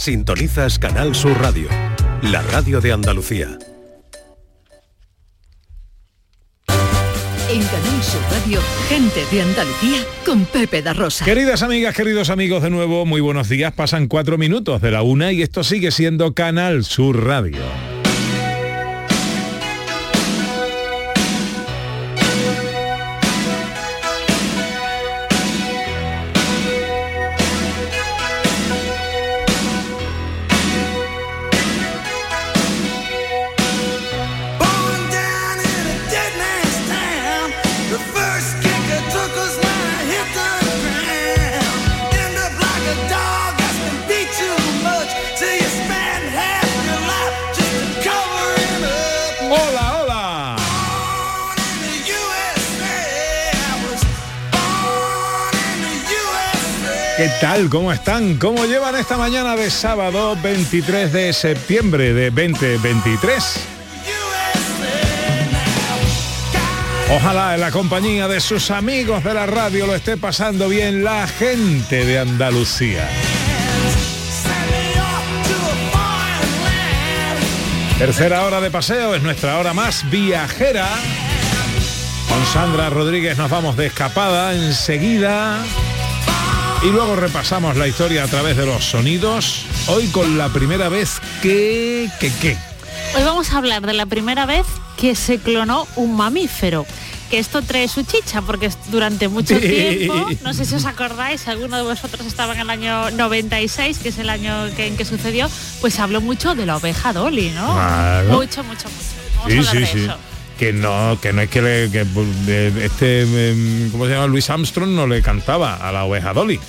Sintonizas Canal Sur Radio, la radio de Andalucía. En Canal Sur Radio, gente de Andalucía con Pepe da Rosa. Queridas amigas, queridos amigos, de nuevo, muy buenos días. Pasan cuatro minutos de la una y esto sigue siendo Canal Sur Radio. Tal? ¿Cómo están? ¿Cómo llevan esta mañana de sábado 23 de septiembre de 2023? Ojalá en la compañía de sus amigos de la radio lo esté pasando bien la gente de Andalucía. Tercera hora de paseo es nuestra hora más viajera. Con Sandra Rodríguez nos vamos de escapada enseguida. Y luego repasamos la historia a través de los sonidos. Hoy con la primera vez que... que qué. Hoy vamos a hablar de la primera vez que se clonó un mamífero. Que esto trae su chicha, porque durante mucho tiempo, no sé si os acordáis, alguno de vosotros estaba en el año 96, que es el año que, en que sucedió, pues habló mucho de la oveja Dolly, ¿no? Claro. Mucho, mucho, mucho. Vamos a Sí, hablar sí, de sí. eso. Que no, que no es que, le, pues, este, em, ¿cómo se llama? Luis Armstrong no le cantaba a la oveja Dolly.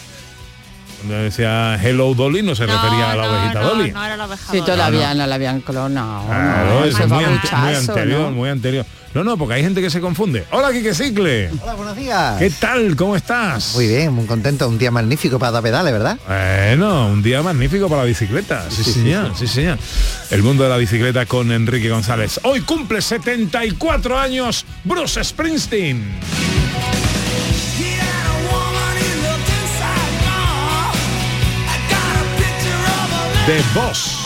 Cuando decía Hello Dolly no se refería a la ovejita no, Dolly. no era la oveja Sí, Dolly. todavía no la habían clonado. Claro, eso es muy, anterior, ¿no? muy anterior. No, no, porque hay gente que se confunde. Hola, Quique Cicle. Hola, buenos días. ¿Qué tal? ¿Cómo estás? Muy bien, muy contento, un día magnífico para dar pedales, ¿verdad? Bueno, un día magnífico para la bicicleta. Sí, Sí, sí, señor, sí, señor. El mundo de la bicicleta con Enrique González. Hoy cumple 74 años Bruce Springsteen. The Boss.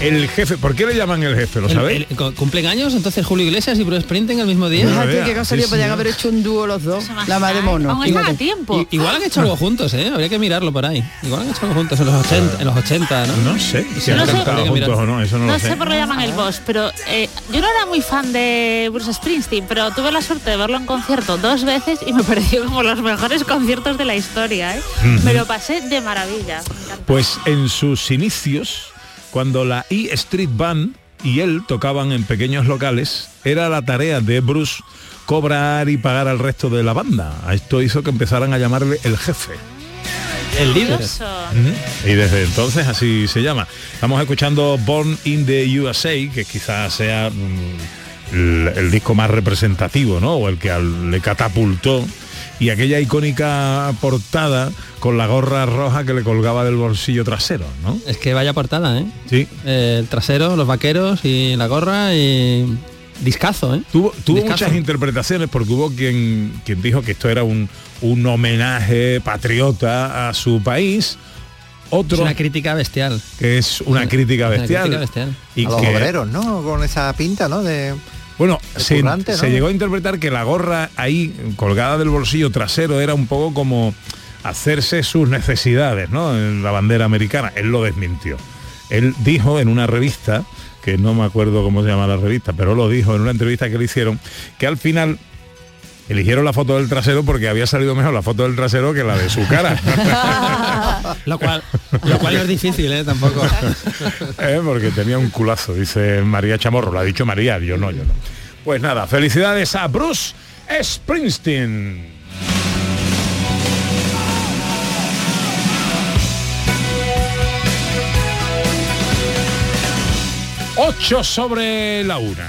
El jefe, ¿por qué le llaman el jefe? ¿Lo sabéis? ¿Cumplen años entonces Julio Iglesias y Bruce Springsteen el mismo día? Fíjate qué sí, podían no. haber hecho un dúo los dos. La madre mono. Aún están a tiempo. Igual han hecho algo juntos, ¿eh? Habría que mirarlo por ahí. Igual han hecho algo juntos en los 80, en los 80 ¿no? No sé si han no sé. cantado que juntos o no, eso no, No lo sé sé. por qué lo llaman el boss, pero eh, yo no era muy fan de Bruce Springsteen, pero tuve la suerte de verlo en concierto dos veces y me pareció como los mejores conciertos de la historia. ¿eh? Me lo pasé de maravilla. Pues en sus inicios, cuando la E Street Band y él tocaban en pequeños locales, era la tarea de Bruce cobrar y pagar al resto de la banda. Esto hizo que empezaran a llamarle el jefe. El líder. Y desde entonces así se llama. Estamos escuchando Born in the USA, que quizás sea mm, el, el disco más representativo, ¿no? O el que al- le catapultó. Y aquella icónica portada con la gorra roja que le colgaba del bolsillo trasero, ¿no? Es que vaya portada, ¿eh? Sí. Eh, El trasero, los vaqueros y la gorra y discazo, ¿eh? Tuvo, tuvo Discazo. muchas interpretaciones porque hubo quien, quien dijo que esto era un, un homenaje patriota a su país. Es Otro una crítica bestial. que es una crítica Una bestial. crítica bestial. Y a los que- obreros, ¿no? Con esa pinta, ¿no? De Bueno, se llegó a interpretar que la gorra ahí colgada del bolsillo trasero era un poco como hacerse sus necesidades, ¿no? En la bandera americana. Él lo desmintió. Él dijo en una revista, que no me acuerdo cómo se llama la revista, pero lo dijo en una entrevista que le hicieron, que al final eligieron la foto del trasero porque había salido mejor la foto del trasero que la de su cara. Lo cual, lo cual no es difícil, ¿eh? Tampoco. Eh, Porque tenía un culazo, dice María Chamorro. Lo ha dicho María, yo no, yo no. Pues nada, felicidades a Bruce Springsteen. Ocho sobre la una.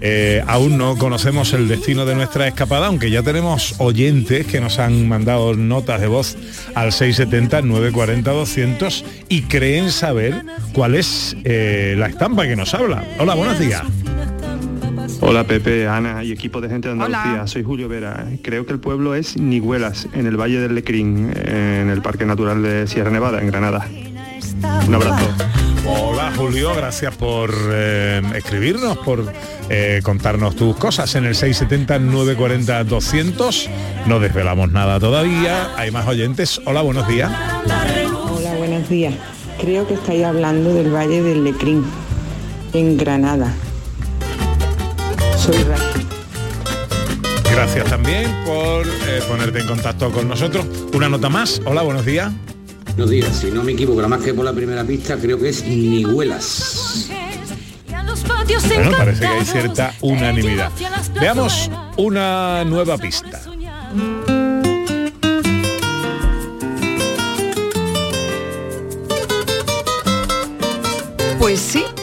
Eh, aún no conocemos el destino de nuestra escapada, aunque ya tenemos oyentes que nos han mandado notas de voz al 670-940-200 y creen saber cuál es eh, la estampa que nos habla. Hola, buenos días. Hola Pepe, Ana y equipo de gente de Andalucía. Soy Julio Vera. Creo que el pueblo es Nigüelas, en el Valle del Lecrín, en el Parque Natural de Sierra Nevada, en Granada. Un abrazo. Hola Julio, gracias por eh, escribirnos, por eh, contarnos tus cosas en el 670-940-200. No desvelamos nada todavía, hay más oyentes. Hola, buenos días. Hola, buenos días. Creo que estáis hablando del Valle del Lecrín, en Granada. Soy Raquel. Gracias también por eh, ponerte en contacto con nosotros. Una nota más. Hola, buenos días. Buenos días, si no me equivoco, nada más que por la primera pista, creo que es Nigüelas. Bueno, parece que hay cierta unanimidad. Veamos una nueva pista.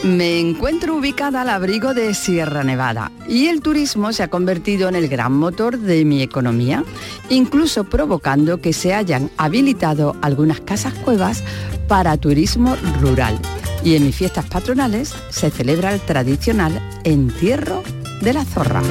Me encuentro ubicada al abrigo de Sierra Nevada y el turismo se ha convertido en el gran motor de mi economía, incluso provocando que se hayan habilitado algunas casas cuevas para turismo rural. Y en mis fiestas patronales se celebra el tradicional entierro de la zorra.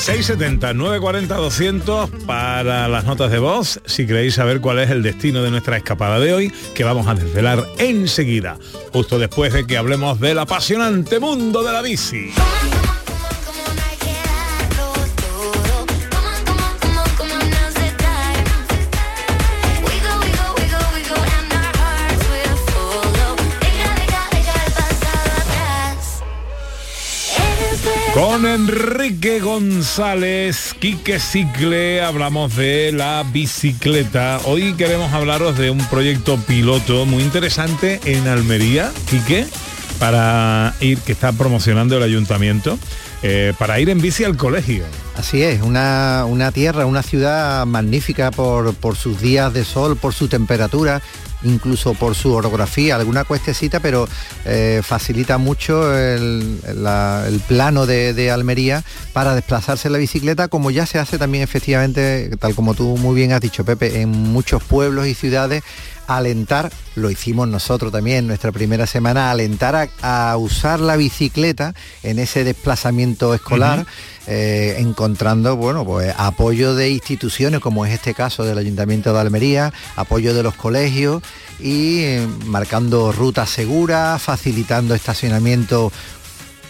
670 940 200 para las notas de voz. Si queréis saber cuál es el destino de nuestra escapada de hoy que vamos a desvelar enseguida justo después de que hablemos del apasionante mundo de la bici Con Enrique González, Quique Cicle, hablamos de la bicicleta. Hoy queremos hablaros de un proyecto piloto muy interesante en Almería, Quique, para ir, que está promocionando el ayuntamiento, eh, para ir en bici al colegio. Así es, una, una tierra, una ciudad magnífica por, por sus días de sol, por su temperatura, incluso por su orografía, alguna cuestecita, pero eh, facilita mucho el, el plano de, de Almería para desplazarse en la bicicleta, como ya se hace también efectivamente, tal como tú muy bien has dicho, Pepe, en muchos pueblos y ciudades, alentar, lo hicimos nosotros también en nuestra primera semana, alentar a, a usar la bicicleta en ese desplazamiento escolar, eh, encontrando bueno, pues, apoyo de instituciones, como es este caso del Ayuntamiento de Almería, apoyo de los colegios y eh, marcando rutas seguras, facilitando estacionamiento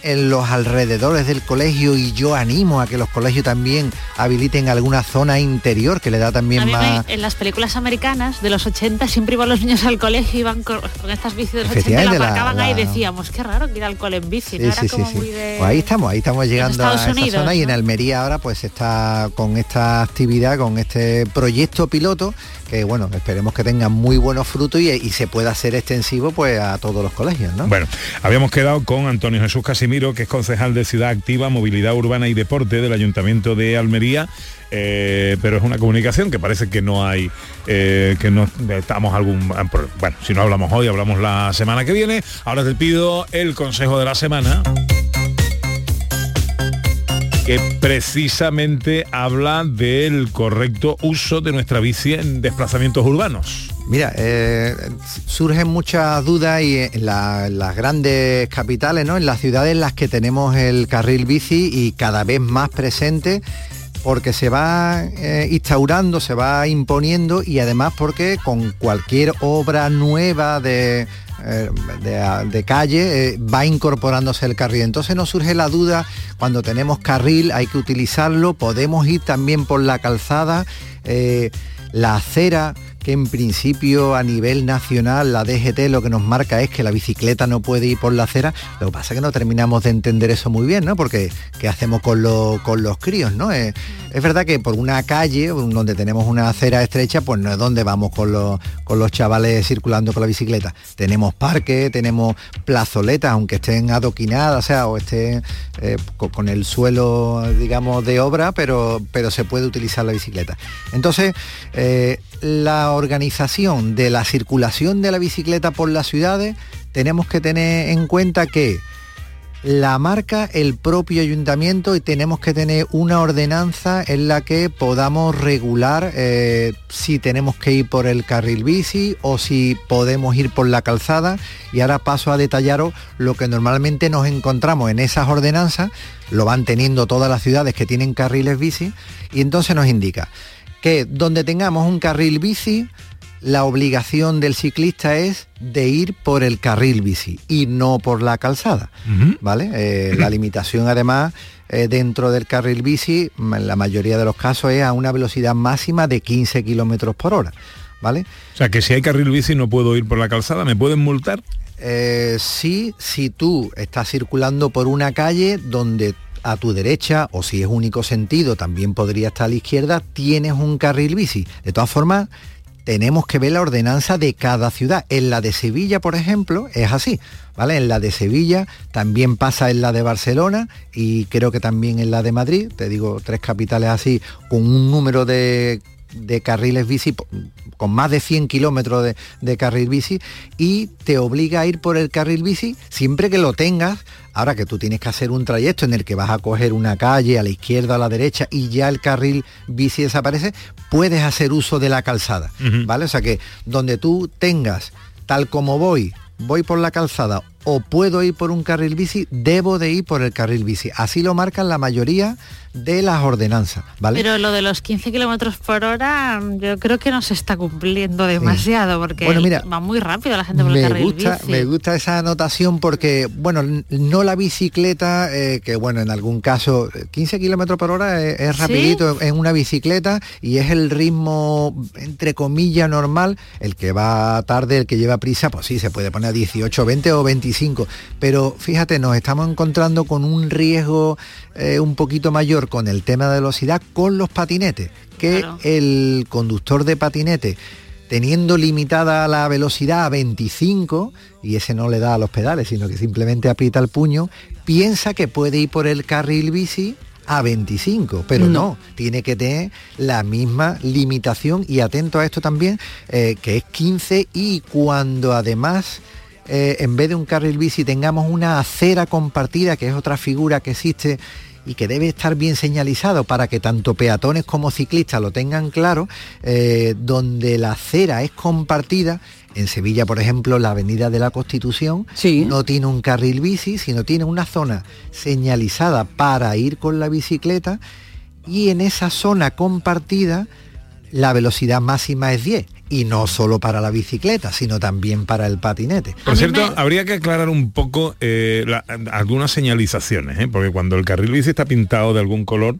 en los alrededores del colegio y yo animo a que los colegios también habiliten alguna zona interior que le da también A mí me- más en las películas americanas de los 80 siempre iban los niños al colegio y iban con, con estas bicis de los 80 y la Efectivamente, la- ahí y decíamos, qué raro que ir al cole en bici, ¿no? Sí, Era sí, como sí, sí. muy de... Pues ahí estamos, ahí estamos llegando a esa Unidos, zona y en. Almería ahora pues está con esta actividad, con este proyecto piloto que bueno, esperemos que tenga muy buenos frutos y, se pueda hacer extensivo pues a todos los colegios, ¿no? Bueno, habíamos quedado con Antonio Jesús Casimiro, que es concejal de Ciudad Activa, Movilidad Urbana y Deporte del Ayuntamiento de Almería, eh, pero es una comunicación que parece que no hay, eh, que no estamos algún... Bueno, si no hablamos hoy, hablamos la semana que viene. Ahora te pido el consejo de la semana que precisamente habla del correcto uso de nuestra bici en desplazamientos urbanos. Mira, eh, surgen muchas dudas y en, la- en las grandes capitales, ¿no? En las ciudades en las que tenemos el carril bici y cada vez más presente porque se va eh, instaurando, se va imponiendo y además porque con cualquier obra nueva de, eh, de, calle eh, va incorporándose el carril. Entonces nos surge la duda, cuando tenemos carril hay que utilizarlo, podemos ir también por la calzada, eh, la acera que en principio a nivel nacional la DGT lo que nos marca es que la bicicleta no puede ir por la acera, lo que pasa es que no terminamos de entender eso muy bien, ¿no? Porque ¿qué hacemos con, con los críos, ¿no? Es verdad que por una calle donde tenemos una acera estrecha, pues no es donde vamos con los, con los chavales circulando con la bicicleta. Tenemos parques, tenemos plazoletas, aunque estén adoquinadas, o sea, o estén eh, co- con el suelo, digamos, de obra, pero, pero se puede utilizar la bicicleta. Entonces, eh, la organización de la circulación de la bicicleta por las ciudades, tenemos que tener en cuenta que la marca el propio ayuntamiento y tenemos que tener una ordenanza en la que podamos regular eh, si tenemos que ir por el carril bici o si podemos ir por la calzada. Y ahora paso a detallaros lo que normalmente nos encontramos en esas ordenanzas, lo van teniendo todas las ciudades que tienen carriles bici, y entonces nos indica que donde tengamos un carril bici, la obligación del ciclista es de ir por el carril bici y no por la calzada, ¿vale? Eh, la limitación además eh, dentro del carril bici, en la mayoría de los casos es a una velocidad máxima de 15 kilómetros por hora, ¿vale? O sea, que si hay carril bici no puedo ir por la calzada, ¿me pueden multar? Eh, sí, si tú estás circulando por una calle donde a tu derecha, o si es único sentido, también podría estar a la izquierda, tienes un carril bici. De todas formas, tenemos que ver la ordenanza de cada ciudad. En la de Sevilla, por ejemplo, es así, ¿vale? En la de Sevilla también pasa en la de Barcelona y creo que también en la de Madrid, te digo tres capitales así, con un número de de carriles bici con más de 100 kilómetros de, de, carril bici y te obliga a ir por el carril bici siempre que lo tengas. Ahora que tú tienes que hacer un trayecto en el que vas a coger una calle a la izquierda a la derecha y ya el carril bici desaparece, puedes hacer uso de la calzada, uh -huh. ¿vale? O sea que donde tú tengas, tal como voy, voy por la calzada o puedo ir por un carril bici, debo de ir por el carril bici. Así lo marcan la mayoría de las ordenanzas, ¿vale? Pero lo de los 15 kilómetros por hora, yo creo que no se está cumpliendo demasiado, sí. porque bueno, mira, va muy rápido la gente por el carril gusta, bici. Me gusta esa anotación porque, bueno, no la bicicleta, eh, que bueno, en algún caso, 15 kilómetros por hora es, es rapidito ¿Sí? en una bicicleta y es el ritmo, entre comillas, normal. El que va tarde, el que lleva prisa, pues sí, se puede poner a 18, 20 o 25. Pero fíjate, nos estamos encontrando con un riesgo eh, un poquito mayor con el tema de velocidad con los patinetes, que claro. el conductor de patinete teniendo limitada la velocidad a 25 y ese no le da a los pedales, sino que simplemente aprieta el puño, piensa que puede ir por el carril bici a 25, pero no, no tiene que tener la misma limitación y atento a esto también, eh, que es 15 y cuando además eh, en vez de un carril bici tengamos una acera compartida, que es otra figura que existe y que debe estar bien señalizado para que tanto peatones como ciclistas lo tengan claro, eh, donde la acera es compartida. En Sevilla, por ejemplo, la Avenida de la Constitución sí. no tiene un carril bici, sino tiene una zona señalizada para ir con la bicicleta y en esa zona compartida la velocidad máxima es 10 y no solo para la bicicleta, sino también para el patinete. Por cierto, me... habría que aclarar un poco eh, la, algunas señalizaciones, ¿eh? porque cuando el carril bici está pintado de algún color,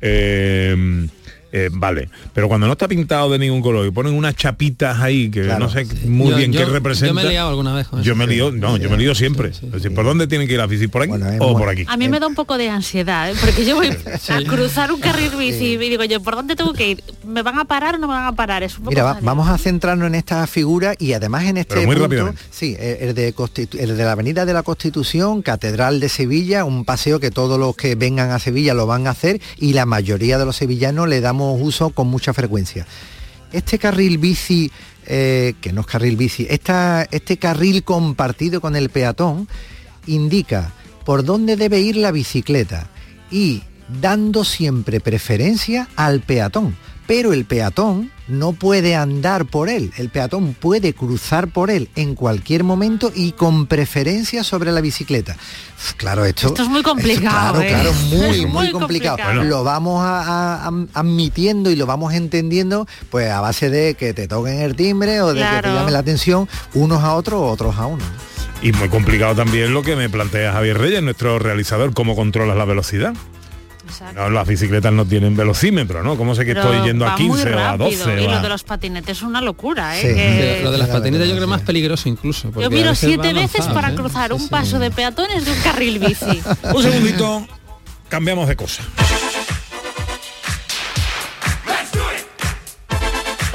eh, eh, vale, pero cuando no está pintado de ningún color y ponen unas chapitas ahí que claro, no sé sí. muy yo, bien yo, qué representa. Yo me he liado alguna vez con Yo me lío, no, yo me lío siempre. Es decir, ¿por dónde tienen que ir las bici? ¿Por aquí bueno, o por aquí? A mí me da un poco de ansiedad, ¿eh? porque yo voy a cruzar un carril bici y digo yo, ¿por dónde tengo que ir? ¿Me van a parar o no me van a parar? Es un poco Mira, va, vamos a centrarnos en esta figura y además en este Pero muy punto, sí, el de, el de la Avenida de la Constitución, Catedral de Sevilla, un paseo que todos los que vengan a Sevilla lo van a hacer y la mayoría de los sevillanos le uso con mucha frecuencia este carril bici, eh, que no es carril bici, esta, este carril compartido con el peatón indica por dónde debe ir la bicicleta y dando siempre preferencia al peatón. Pero el peatón no puede andar por él, el peatón puede cruzar por él en cualquier momento y con preferencia sobre la bicicleta. Claro, esto, esto es muy complicado. Esto, claro, ¿eh? claro, muy, muy, muy complicado. complicado. Lo vamos a, a, admitiendo y lo vamos entendiendo pues a base de que te toquen el timbre o de claro. que te llame la atención unos a otros, otros a uno. Y muy complicado también lo que me plantea Javier Reyes, nuestro realizador, cómo controlas la velocidad. No, las bicicletas no tienen velocímetro, ¿no? ¿Cómo sé que Pero estoy yendo a 15 o a 12? Y lo de los patinetes es una locura, ¿eh? Sí. Que... Lo de las patinetas yo creo más peligroso incluso. Yo miro siete veces para ¿eh? cruzar un sí, paso sí. de peatones de un carril bici. un segundito, cambiamos de cosa.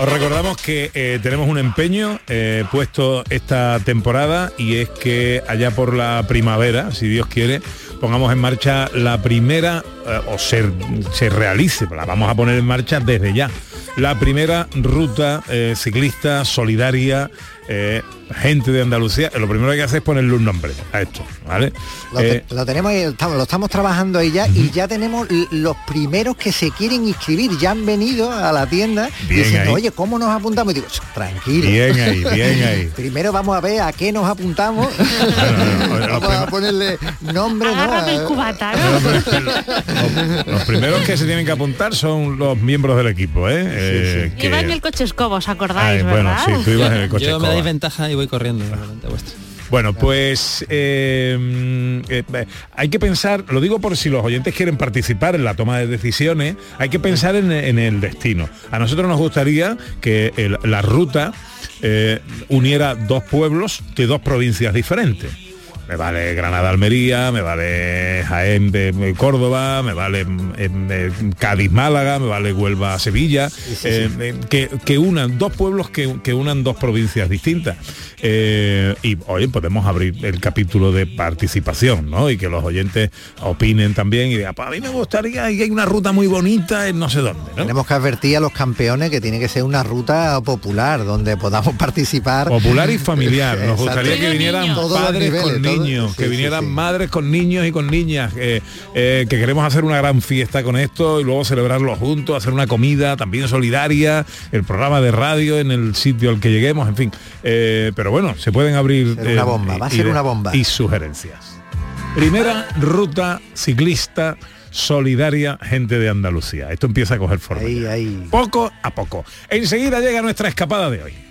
Os recordamos que eh, tenemos un empeño eh, puesto esta temporada y es que allá por la primavera, si Dios quiere, pongamos en marcha la primera, eh, o se, se realice, la vamos a poner en marcha desde ya, la primera ruta eh, ciclista solidaria eh, gente de Andalucía, lo primero que hay que hacer es ponerle un nombre a esto, ¿vale? Lo, te- Eh, lo tenemos ahí, estamos- lo estamos trabajando ahí ya y ya tenemos los primeros que se quieren inscribir, ya han venido a la tienda Bien diciendo, ahí. oye, ¿cómo nos apuntamos? Y digo, tranquilo. Bien ahí, bien ahí. Primero vamos a ver a qué nos apuntamos. vamos a ponerle nombre, ¿no? Los primeros que se tienen que apuntar son los miembros del equipo, ¿eh? Eh, que- Iba en el coche escobo, ¿os acordáis, Ay, bueno, verdad? sí, tú ibas en el coche escoba. Dais ventaja y voy corriendo delante vuestro. Bueno, pues eh, eh, eh, hay que pensar, lo digo por si los oyentes quieren participar en la toma de decisiones, hay que pensar en, en el destino. A nosotros nos gustaría que el- la ruta eh, uniera dos pueblos de dos provincias diferentes. Me vale Granada-Almería, me vale Jaén de Córdoba, me vale mm, eh, Cádiz-Málaga, me vale Huelva-Sevilla, eh, eh, que, que unan dos pueblos que, que unan dos provincias distintas. Eh, y hoy podemos abrir el capítulo de participación, ¿no? Y que los oyentes opinen también y digan, "Pues a mí me gustaría y hay una ruta muy bonita en no sé dónde, ¿no? Tenemos que advertir a los campeones que tiene que ser una ruta popular donde podamos participar. Popular y familiar. Nos gustaría que vinieran Todos los padres niveles, con todo- niños, sí, que vinieran sí. madres con niños y con niñas, eh, eh, que queremos hacer una gran fiesta con esto y luego celebrarlo juntos, hacer una comida también solidaria, el programa de radio en el sitio al que lleguemos, en fin. Eh, pero bueno, se pueden abrir una bomba, va a ser una bomba. y sugerencias. Primera ruta ciclista solidaria gente de Andalucía. Esto empieza a coger forma. Ahí. Poco a poco. Enseguida llega nuestra escapada de hoy.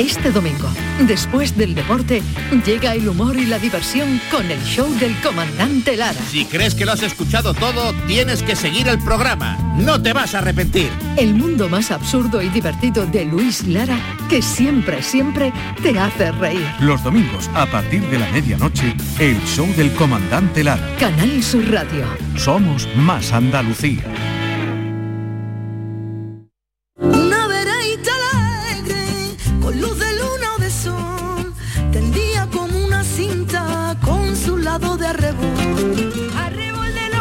Este domingo, después del deporte, llega el humor y la diversión con el show del comandante Lara. Si crees que lo has escuchado todo, tienes que seguir el programa. No te vas a arrepentir. El mundo más absurdo y divertido de Luis Lara, que siempre, siempre te hace reír. Los domingos a partir de la medianoche, el show del comandante Lara. Canal Sur Radio. Somos más Andalucía.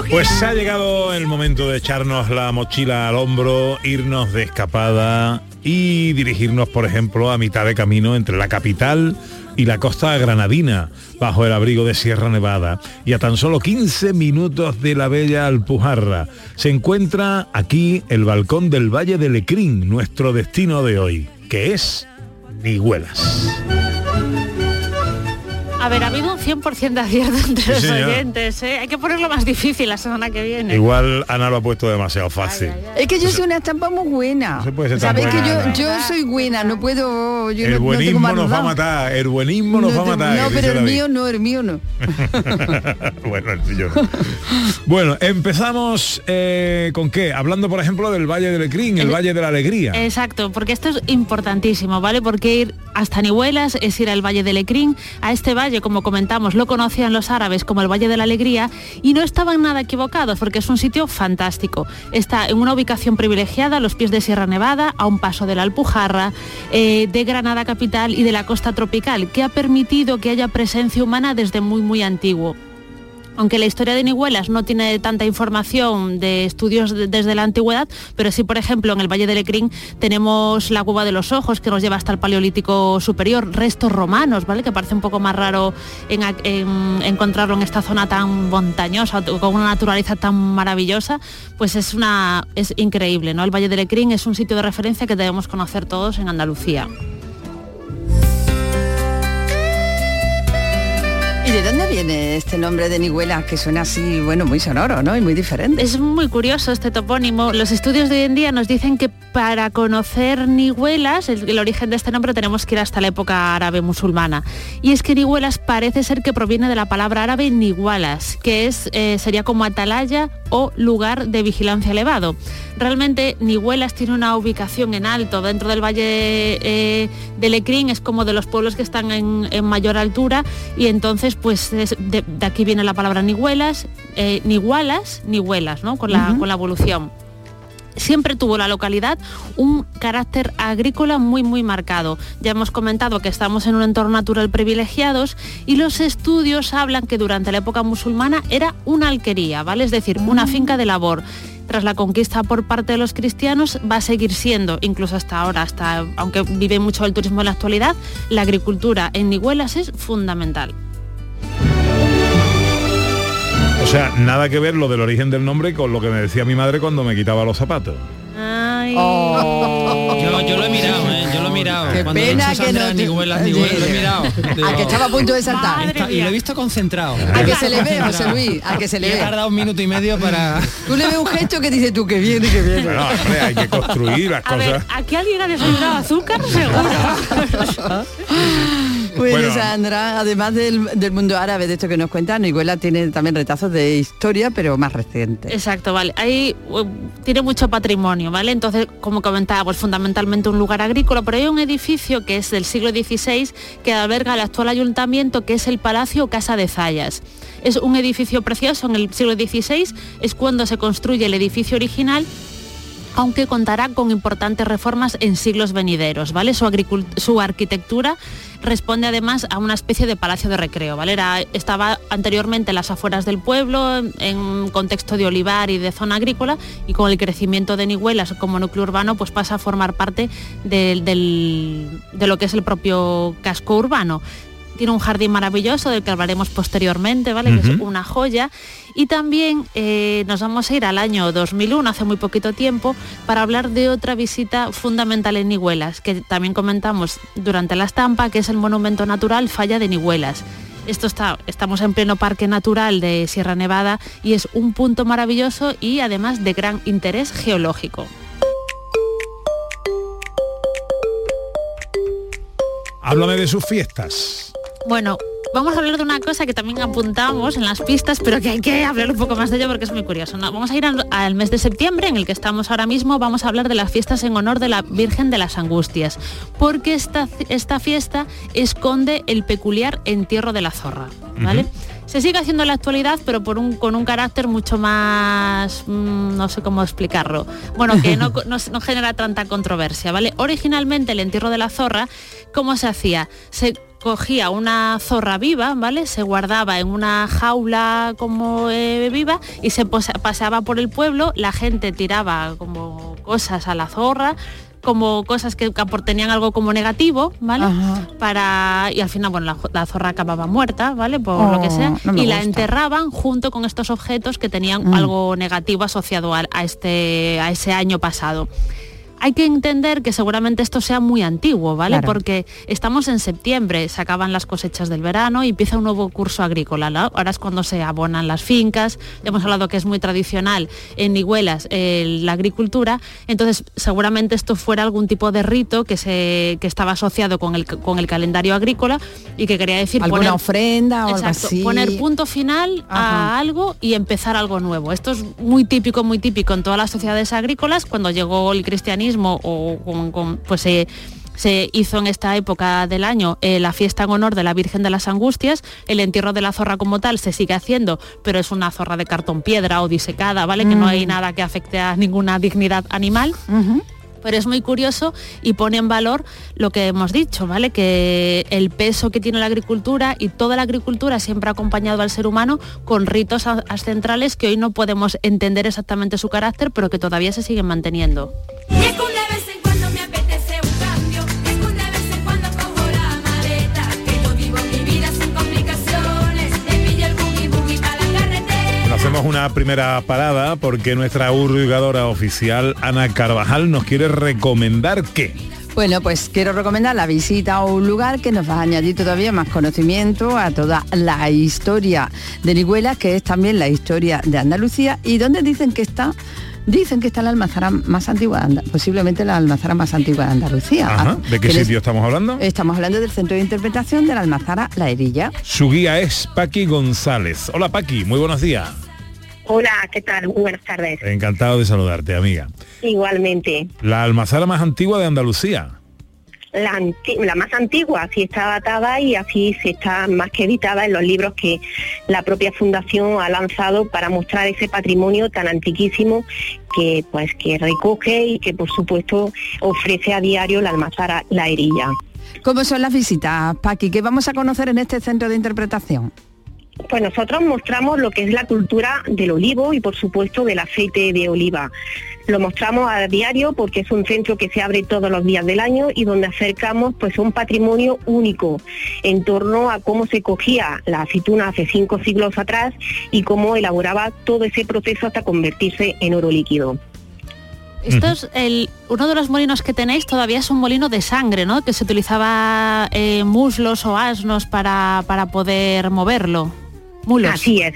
Pues ha llegado el momento de echarnos la mochila al hombro, irnos de escapada y dirigirnos, por ejemplo, a mitad de camino entre la capital y la costa granadina, bajo el abrigo de Sierra Nevada, y a tan solo 15 minutos de la bella Alpujarra. Se encuentra aquí el balcón del Valle de Lecrín, nuestro destino de hoy, que es Nigüelas. A ver, ha habido un 100% de acierto entre Sí, los señor. oyentes, ¿eh? Hay que ponerlo más difícil la semana que viene. Igual Ana lo ha puesto demasiado fácil. Es que yo soy una estampa muy buena. se puede ser tan Sabéis que yo, soy buena, no puedo. Yo el no, no tengo buenismo nos va a matar, el buenismo nos va a matar. No, pero el David. mío no, el mío no. bueno, el tuyo no. Bueno, empezamos eh, con qué? Hablando, por ejemplo, del Valle del Ecrín, el, Valle de la Alegría. Exacto, porque esto es importantísimo, ¿vale? Porque ir hasta Nihuelas es ir al Valle del Ecrín. A este valle, como comentamos, lo conocían los árabes como el Valle de la Alegría y no estaban nada equivocados porque es un sitio fantástico. Está en una ubicación privilegiada a los pies de Sierra Nevada, a un paso de la Alpujarra, eh, de Granada capital y de la costa tropical, que ha permitido que haya presencia humana desde muy, muy antiguo. Aunque la historia de Nihuelas no tiene tanta información de estudios de- desde la antigüedad, pero sí, por ejemplo, en el Valle del Ecrín tenemos la cueva de los ojos que nos lleva hasta el Paleolítico Superior, restos romanos, ¿vale? Que parece un poco más raro encontrarlo en esta zona tan montañosa, con una naturaleza tan maravillosa, pues es una es increíble, ¿no? El Valle del Ecrín es un sitio de referencia que debemos conocer todos en Andalucía. ¿Y de dónde viene este nombre de Nihuela que suena así, bueno, muy sonoro, ¿no? Y muy diferente. Es muy curioso este topónimo. Los estudios de hoy en día nos dicen que para conocer Nihuelas, el, origen de este nombre, tenemos que ir hasta la época árabe musulmana. Y es que Nihuelas parece ser que proviene de la palabra árabe Nigualas, que es, eh, sería como atalaya o lugar de vigilancia elevado. Realmente Nihuelas tiene una ubicación en alto dentro del valle eh, del Ecrín, es como de los pueblos que están en mayor altura y entonces pues es- de, de aquí viene la palabra Nihuelas, eh, Nigualas, Nihuelas, ¿no? Con la, con la evolución siempre tuvo la localidad un carácter agrícola muy muy marcado. Ya hemos comentado que estamos en un entorno natural privilegiados y los estudios hablan que durante la época musulmana era una alquería, ¿vale? Es decir, una finca de labor. Tras la conquista por parte de los cristianos va a seguir siendo, incluso hasta ahora, hasta aunque vive mucho el turismo en la actualidad, la agricultura en Nihuelas es fundamental. O sea, nada que ver lo del origen del nombre con lo que me decía mi madre cuando me quitaba los zapatos. Yo, yo lo he mirado, ¿eh? Yo lo he mirado. Qué Cuando pena que no te- Nihuelas, Nihuelas, lo he mirado. A que estaba a punto de saltar. Está- y lo he visto concentrado. A que se le ve, José Luis, a que se le Y he ve. tardado un minuto y medio para... Tú le ves un gesto que dice tú que viene, que viene. Bueno, hombre, hay que construir las A ver, cosas. aquí alguien ha desayunado azúcar, seguro. Bueno, Bueno. Sandra, además del, del mundo árabe, de esto que nos cuentan, Nihuela tiene también retazos de historia, pero más reciente. Exacto, vale. Ahí uh, tiene mucho patrimonio, ¿vale? Entonces, como comentaba, pues fundamentalmente un lugar agrícola, pero hay un edificio que es del siglo XVI que alberga el actual ayuntamiento, que es el Palacio Casa de Zayas. Es un edificio precioso en el siglo XVI, es cuando se construye el edificio original aunque contará con importantes reformas en siglos venideros, ¿vale? Su, arquitectura responde además a una especie de palacio de recreo, ¿vale? Era- estaba anteriormente en las afueras del pueblo, en- contexto de olivar y de zona agrícola, y con el crecimiento de Nihuelas como núcleo urbano, pues pasa a formar parte de lo que es el propio casco urbano. Tiene un jardín maravilloso del que hablaremos posteriormente, ¿vale? Que es una joya. Y también eh, nos vamos a ir al año 2001, hace muy poquito tiempo, para hablar de otra visita fundamental en Nihuelas, que también comentamos durante la estampa, que es el monumento natural Falla de Nihuelas. Esto está, estamos en pleno parque natural de Sierra Nevada y es un punto maravilloso y además de gran interés geológico. Háblame de sus fiestas. Bueno, vamos a hablar de una cosa que también apuntamos en las pistas, pero que hay que hablar un poco más de ello porque es muy curioso. ¿no? Vamos a ir al, al mes de septiembre, en el que estamos ahora mismo, vamos a hablar de las fiestas en honor de la Virgen de las Angustias, porque esta, esta fiesta esconde el peculiar entierro de la zorra. ¿vale? Se sigue haciendo en la actualidad, pero por un, con un carácter mucho más, mm, no sé cómo explicarlo, bueno, que no, no- no genera tanta controversia, ¿vale? Originalmente el entierro de la zorra, ¿cómo se hacía? Se cogía una zorra viva, ¿vale? Se guardaba en una jaula como eh, viva y se paseaba por el pueblo, la gente tiraba como cosas a la zorra, como cosas que, tenían algo como negativo, ¿vale? Para y al final, bueno, la, la zorra acababa muerta, ¿vale? Por lo que Oh, sea, no y la enterraban junto con estos objetos que tenían Mm. algo negativo asociado a, este a ese año pasado. Hay que entender que seguramente esto sea muy antiguo, ¿vale? Claro. Porque estamos en septiembre, se acaban las cosechas del verano y empieza un nuevo curso agrícola. ¿no? Ahora es cuando se abonan las fincas. Ya hemos hablado que es muy tradicional en Iguelas eh, la agricultura. Entonces, seguramente esto fuera algún tipo de rito que, se, que estaba asociado con el, con el calendario agrícola y que quería decir Alguna poner, ofrenda o algo Exacto, así. poner punto final Ajá. a algo y empezar algo nuevo. Esto es muy típico, muy típico en todas las sociedades agrícolas. Cuando llegó el cristianismo o con- con- pues se se hizo en esta época del año eh, la fiesta en honor de la Virgen de las Angustias, el entierro de la zorra como tal se sigue haciendo, pero es una zorra de cartón piedra o disecada, ¿vale? Que no hay Mm. nada que afecte a ninguna dignidad animal. Pero es muy curioso y pone en valor lo que hemos dicho, ¿vale? Que el peso que tiene la agricultura y toda la agricultura siempre ha acompañado al ser humano con ritos ancestrales que hoy no podemos entender exactamente su carácter, pero que todavía se siguen manteniendo. Hacemos una primera parada porque nuestra hurgadora oficial Ana Carvajal nos quiere recomendar qué. Bueno, pues quiero recomendar la visita a un lugar que nos va a añadir todavía más conocimiento a toda la historia de Nihuela, que es también la historia de Andalucía y donde dicen que está Dicen que está la almazara más antigua, posiblemente la almazara más antigua de Andalucía. Ajá. ¿De qué Que sitio estamos hablando? Estamos hablando del centro de interpretación de la almazara La Herilla. Su guía es Paqui González. Hola Paqui, muy buenos días. Hola, ¿qué tal? Muy buenas tardes. Encantado de saludarte, amiga. Igualmente. La almazara más antigua de Andalucía. La, anti- la más antigua, así está datada y así se está más que editada en los libros que la propia fundación ha lanzado para mostrar ese patrimonio tan antiquísimo que pues que recoge y que por supuesto ofrece a diario la almazara La Herilla. ¿Cómo son las visitas, Paqui? ¿Qué vamos a conocer en este centro de interpretación? Pues nosotros mostramos lo que es la cultura del olivo y por supuesto del aceite de oliva. Lo mostramos a diario porque es un centro que se abre todos los días del año y donde acercamos pues un patrimonio único en torno a cómo se cogía la aceituna hace cinco siglos atrás y cómo elaboraba todo ese proceso hasta convertirse en oro líquido. Esto es el, uno de los molinos que tenéis todavía es un molino de sangre, ¿no? Que se utilizaba eh, muslos o asnos para, para poder moverlo. Así es,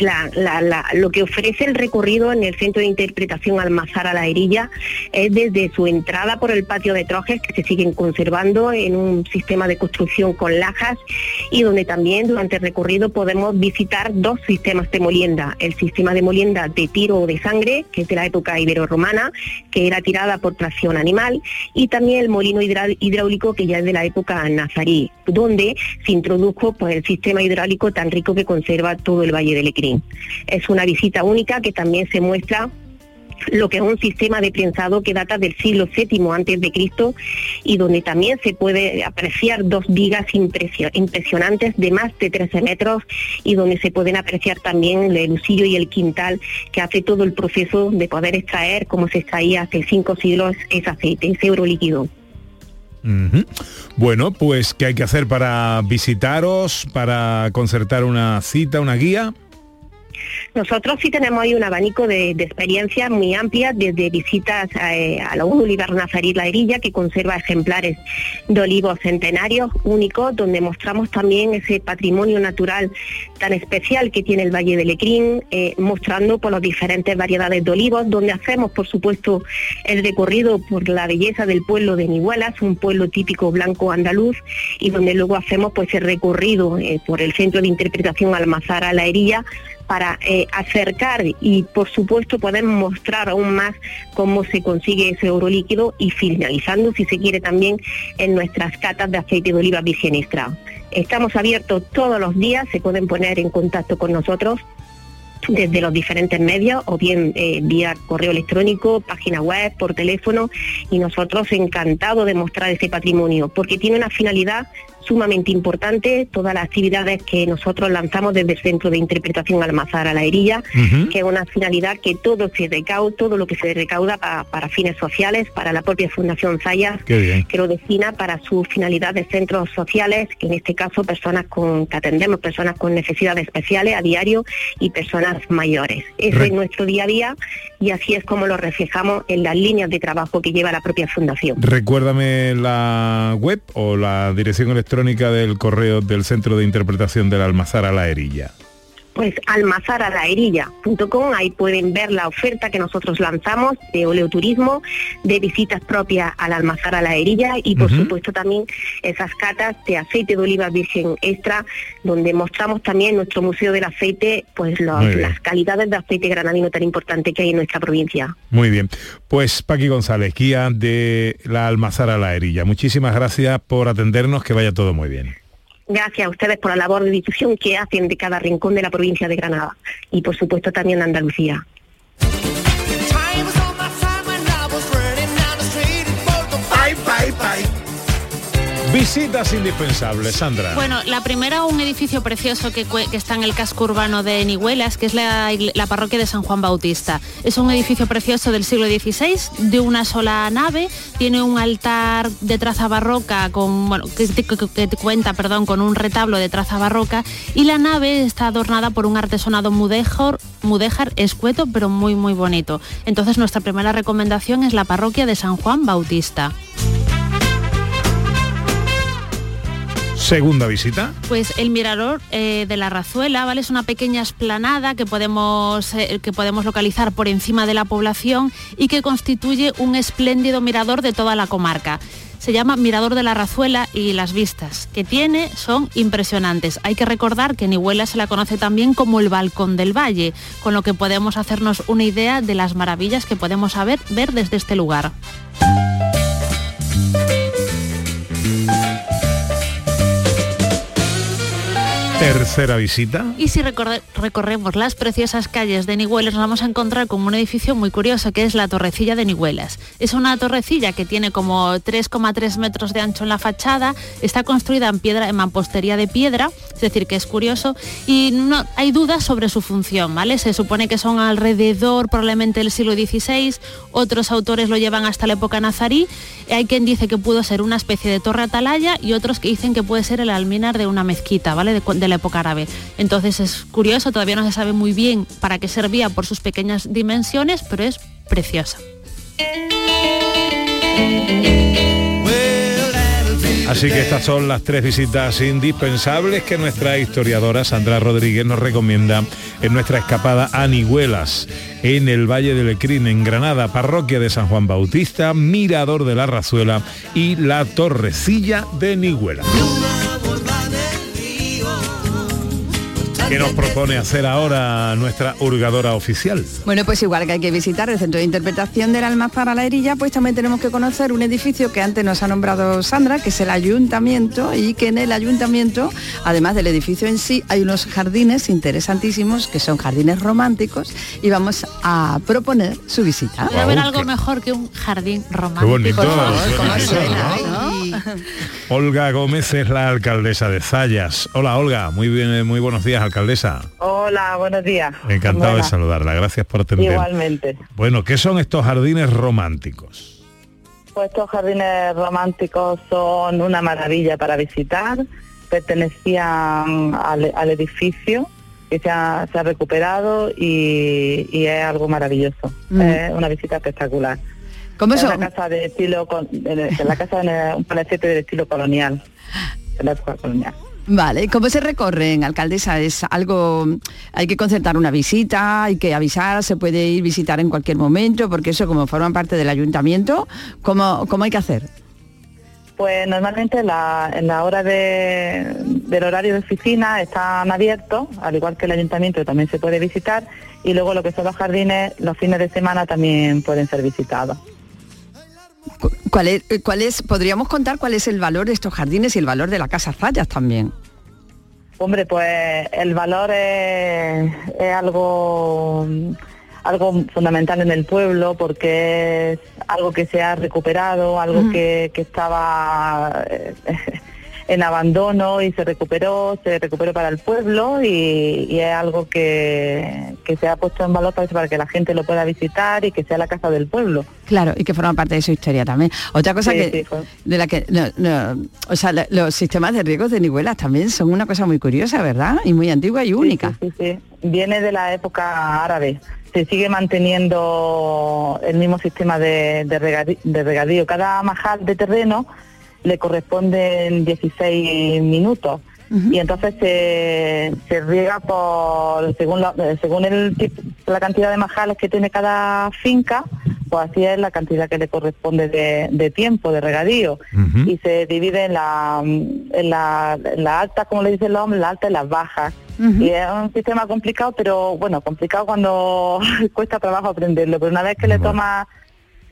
lo que ofrece el recorrido en el Centro de Interpretación Almazara La Herilla es desde su entrada por el patio de trojes que se siguen conservando en un sistema de construcción con lajas y donde también durante el recorrido podemos visitar dos sistemas de molienda, el sistema de molienda de tiro de sangre, que es de la época ibero-romana, que era tirada por tracción animal, y también el molino hidráulico que ya es de la época nazarí, donde se introdujo pues, el sistema hidráulico tan rico que conserva todo el Valle del Lecrín. Es una visita única que también se muestra lo que es un sistema de prensado que data del siglo VII antes de Cristo y donde también se puede apreciar dos vigas impresio- impresionantes de más de 13 metros y donde se pueden apreciar también el lucillo y el quintal que hace todo el proceso de poder extraer como se extraía hace cinco siglos ese aceite, ese oro líquido. Bueno, pues ¿qué hay que hacer para visitaros, para concertar una cita, una guía? Nosotros sí tenemos ahí un abanico de, experiencias muy amplias, desde visitas eh, a la Olivar Nazarí La Herilla, que conserva ejemplares de olivos centenarios únicos, donde mostramos también ese patrimonio natural tan especial que tiene el Valle del Lecrín, eh, mostrando por las diferentes variedades de olivos, donde hacemos, por supuesto, el recorrido por la belleza del pueblo de Nihuelas, un pueblo típico blanco andaluz, y donde luego hacemos pues el recorrido eh, por el Centro de Interpretación Almazara La Herilla, para eh, acercar y por supuesto poder mostrar aún más cómo se consigue ese oro líquido y finalizando si se quiere también en nuestras catas de aceite de oliva virgen extra. Estamos abiertos todos los días, se pueden poner en contacto con nosotros desde los diferentes medios o bien eh, vía correo electrónico, página web, por teléfono y nosotros encantados de mostrar ese patrimonio porque tiene una finalidad sumamente importante todas las actividades que nosotros lanzamos desde el Centro de Interpretación Almazar a la Herilla, que es una finalidad que todo se recauda, todo lo que se recauda pa- para fines sociales, para la propia Fundación Zayas, que lo destina para su finalidad de centros sociales, que en este caso personas con que atendemos personas con necesidades especiales a diario y personas mayores. Ese Re- es nuestro día a día y así es como lo reflejamos en las líneas de trabajo que lleva la propia fundación. Recuérdame la web o la dirección electrónica del correo del Centro de Interpretación del Almazar a la Herilla. Pues almazaralaherilla.com, ahí pueden ver la oferta que nosotros lanzamos de oleoturismo, de visitas propias al almazar a la herilla y por supuesto también esas catas de aceite de oliva virgen extra, donde mostramos también nuestro Museo del Aceite, pues los- las calidades de aceite granadino tan importante que hay en nuestra provincia. Muy bien. Pues Paqui González, guía de la Almazar a la Herilla. Muchísimas gracias por atendernos, que vaya todo muy bien. Gracias a ustedes por la labor de difusión que hacen de cada rincón de la provincia de Granada. Y por supuesto también de Andalucía. Visitas indispensables, Sandra. Bueno, la primera, un edificio precioso que, está en el casco urbano de Nihuelas, que es la, parroquia de San Juan Bautista. Es un edificio precioso del siglo XVI, de una sola nave, tiene un altar de traza barroca, bueno, que, cuenta perdón, con un retablo de traza barroca, y la nave está adornada por un artesonado mudéjar, mudéjar escueto, pero muy, muy bonito. Entonces, nuestra primera recomendación es la parroquia de San Juan Bautista. Segunda visita. Pues el mirador eh, de la Razuela, ¿vale? Es una pequeña esplanada que podemos, eh, que podemos localizar por encima de la población y que constituye un espléndido mirador de toda la comarca. Se llama Mirador de la Razuela y las vistas que tiene son impresionantes. Hay que recordar que en Iguela se la conoce también como el Balcón del Valle, con lo que podemos hacernos una idea de las maravillas que podemos saber, ver desde este lugar. Tercera visita. Y si recorre- recorremos las preciosas calles de Nihuelas, nos vamos a encontrar con un edificio muy curioso que es la Torrecilla de Nihuelas. Es una torrecilla que tiene como 3,3 metros de ancho en la fachada, está construida en piedra, en mampostería de piedra, es decir, que es curioso, y no hay dudas sobre su función, ¿vale? Se supone que son alrededor probablemente del siglo XVI, otros autores lo llevan hasta la época nazarí, hay quien dice que pudo ser una especie de torre atalaya y otros que dicen que puede ser el alminar de una mezquita, ¿vale? De, de la época árabe. Entonces es curioso, todavía no se sabe muy bien para qué servía por sus pequeñas dimensiones, pero es preciosa. Así que estas son las tres visitas indispensables que nuestra historiadora Sandra Rodríguez nos recomienda en nuestra escapada a Nihuelas, en el Valle del Ecrín, en Granada, parroquia de San Juan Bautista, Mirador de la Razuela y la Torrecilla de Nihuelas. ¿Qué nos propone hacer ahora nuestra hurgadora oficial? Bueno, pues igual que hay que visitar el Centro de Interpretación del Almazar a la Herilla, pues también tenemos que conocer un edificio que antes nos ha nombrado Sandra, que es el Ayuntamiento, y que en el Ayuntamiento, además del edificio en sí, hay unos jardines interesantísimos, que son jardines románticos, y vamos a proponer su visita. Debe haber algo mejor que un jardín romántico. bonito, Por favor, qué ¿cómo bonito. Olga Gómez es la alcaldesa de Zayas. Hola Olga, muy bien, muy buenos días, alcaldesa. Hola, buenos días. Encantado de saludarla, gracias por atender. Igualmente. Bueno, ¿qué son estos jardines románticos? Pues estos jardines románticos son una maravilla para visitar. Pertenecían al, al edificio que se ha, se ha recuperado y, y es algo maravilloso. Mm. Es una visita espectacular. ¿Cómo es son? una casa de estilo, de la casa de un palacete de estilo colonial, de la época colonial. Vale, ¿cómo se recorren, alcaldesa? ¿Es algo, hay que concertar una visita, hay que avisar, se puede ir visitar en cualquier momento, porque eso como forman parte del ayuntamiento, ¿cómo, cómo hay que hacer? Pues normalmente la- en la hora de- del horario de oficina están abiertos, al igual que el ayuntamiento también se puede visitar, y luego lo que son los jardines, los fines de semana también pueden ser visitados. ¿Cuál es, eh, cuál es, podríamos contar cuál es el valor de estos jardines y el valor de la Casa Zayas también? Hombre, pues el valor es, es algo algo fundamental en el pueblo porque es algo que se ha recuperado, algo que, que estaba eh, en abandono y se recuperó, se recuperó para el pueblo y, y es algo que, que se ha puesto en valor para, para que la gente lo pueda visitar y que sea la casa del pueblo. Claro, y que forma parte de su historia también. Otra cosa Sí, que sí, de la que no, no, o sea, la- los sistemas de riegos de nivelas también son una cosa muy curiosa, ¿verdad? Y muy antigua y única. Sí, sí, viene de la época árabe. Se sigue manteniendo el mismo sistema de, de regadi- de regadío. Cada majal de terreno le corresponden 16 minutos. Y entonces se, se riega por según la, eh, según el la cantidad de majales que tiene cada finca, pues así es la cantidad que le corresponde de, de tiempo de regadío. Y se divide en la, en la, en la alta, como le dice el hombre, la alta y las bajas. Y es un sistema complicado, pero bueno, complicado cuando cuesta trabajo aprenderlo. Pero una vez que le toma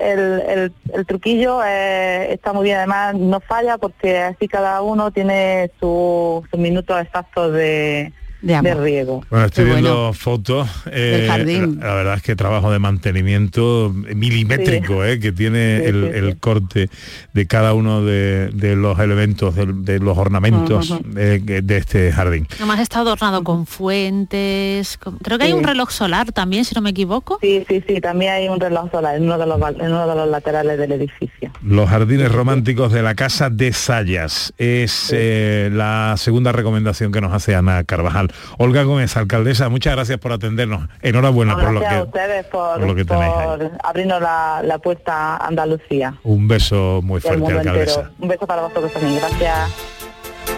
el, el, el truquillo, eh, está muy bien. Además, no falla porque así cada uno tiene su- sus minutos exactos de, de, riego. Bueno, estoy Qué viendo bueno. fotos. Del jardín. La, la verdad es que trabajo de mantenimiento milimétrico eh, que tiene Sí, el, sí, el corte de cada uno de, de los elementos, de, de los ornamentos eh, de este jardín. Además está adornado con fuentes, con- creo que hay un reloj solar también, si no me equivoco. Sí, sí, sí, también hay un reloj solar en uno de los, val- en uno de los laterales del edificio. Los jardines románticos de la Casa de Sayas es eh, la segunda recomendación que nos hace Ana Carvajal. Olga Gómez, alcaldesa, muchas gracias por atendernos. Enhorabuena por lo a que... ustedes por, por lo que tenéis por abrirnos la, la puerta a Andalucía Un beso muy fuerte, alcaldesa. entero. Un beso para vosotros también. Gracias.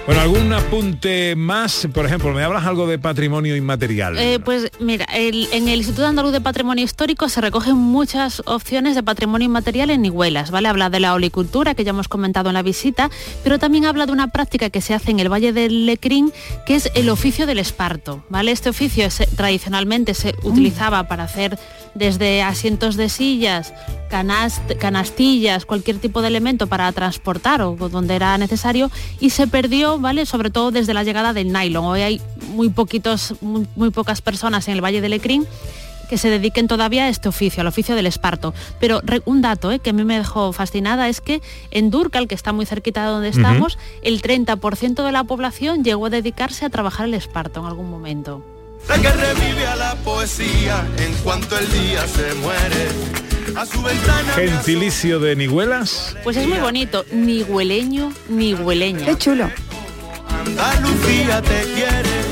Bueno, algún apunte más, por ejemplo, me hablas algo de patrimonio inmaterial. Eh, pues mira, el- en el Instituto Andaluz de Patrimonio Histórico se recogen muchas opciones de patrimonio inmaterial en Iguelas, ¿vale? Habla de la olicultura, que ya hemos comentado en la visita, pero también habla de una práctica que se hace en el Valle del Lecrín, que es el oficio del esparto, ¿vale? Este oficio se- tradicionalmente se utilizaba para hacer desde asientos de sillas, canast- canastillas, cualquier tipo de elemento para transportar o donde era necesario y se perdió, ¿vale? Sobre todo desde la llegada del nylon. Hoy hay muy poquitos, muy, muy pocas personas en el Valle del Lecrín que se dediquen todavía a este oficio, al oficio del esparto. Pero re- un dato eh, que a mí me dejó fascinada es que en Durcal, que está muy cerquita de donde estamos, el 30% de la población llegó a dedicarse a trabajar el esparto en algún momento. La que revive a la poesía en cuanto el día se muere. A su ventana me Gentilicio de Nihuelas. Pues es muy bonito, ni hueleño ni hueleña. Qué chulo. Andalucía te quiere.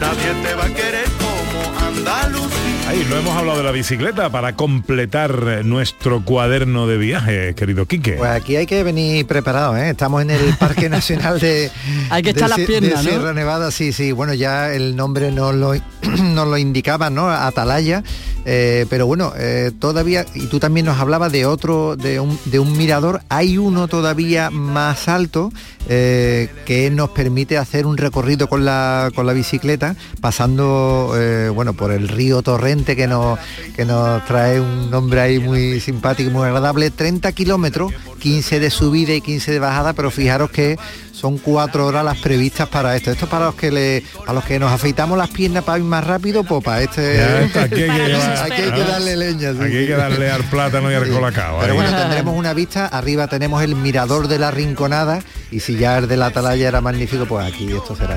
Nadie te va a querer como Andalucía. Ahí no hemos hablado de la bicicleta para completar nuestro cuaderno de viaje, querido Quique. Pues aquí hay que venir preparado, ¿eh? Estamos en el Parque Nacional de, Hay que de echar las piernas, de ¿no? Sierra Nevada, sí, sí. Bueno, ya el nombre nos lo, nos lo indicaba, ¿no? Atalaya. Eh, pero bueno, eh, todavía, y tú también nos hablabas de otro, de un, de un mirador, hay uno todavía más alto eh, que nos permite hacer un recorrido con la, con la bicicleta, pasando, bueno, por el río Torrente, que nos, que nos trae un nombre ahí muy simpático muy agradable, 30 kilómetros, 15 de subida y 15 de bajada, pero fijaros que son cuatro horas las previstas para esto. Esto es para los que le, para los que nos afeitamos las piernas para ir más rápido, pues para este está, aquí hay que llevar- aquí hay que ¿no? darle leña. sí, Aquí hay que darle al plátano y al colacao. Pero ahí. bueno, tendremos una vista, arriba tenemos el mirador de la Rinconada y si ya el de la Atalaya era magnífico, pues aquí esto será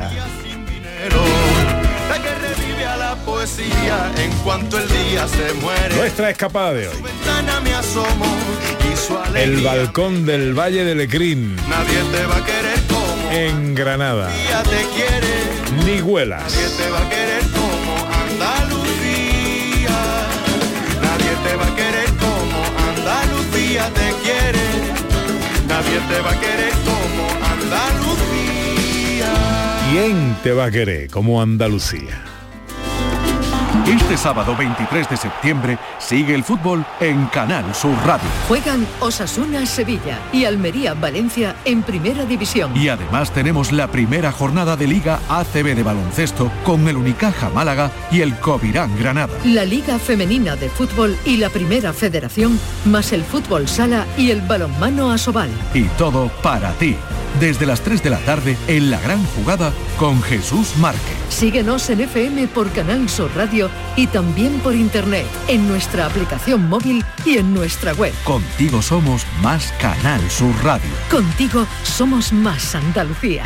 La que revive a la poesía en cuanto el día se muere. Nuestra escapada de hoy. El balcón del Valle de Lecrín, Nadie te va a querer como en Granada. te quiere. Nihuelas. Nadie te va a querer como Andalucía. Nadie te va a querer como Andalucía te quiere. Nadie te va a querer como Andalucía. ¿Quién te va a querer como Andalucía? Este sábado 23 de septiembre sigue el fútbol en Canal Sur Radio. Juegan Osasuna Sevilla y Almería Valencia en Primera División. Y además tenemos la primera jornada de Liga ACB de baloncesto con el Unicaja Málaga y el Covirán Granada. La Liga Femenina de Fútbol y la Primera Federación, más el fútbol sala y el balonmano Asobal. Y todo para ti. Desde las 3 de la tarde en La Gran Jugada con Jesús Márquez. Síguenos en FM por Canal Sur Radio y también por internet en nuestra aplicación móvil y en nuestra web. Contigo somos más Canal Sur Radio. Contigo somos más Andalucía.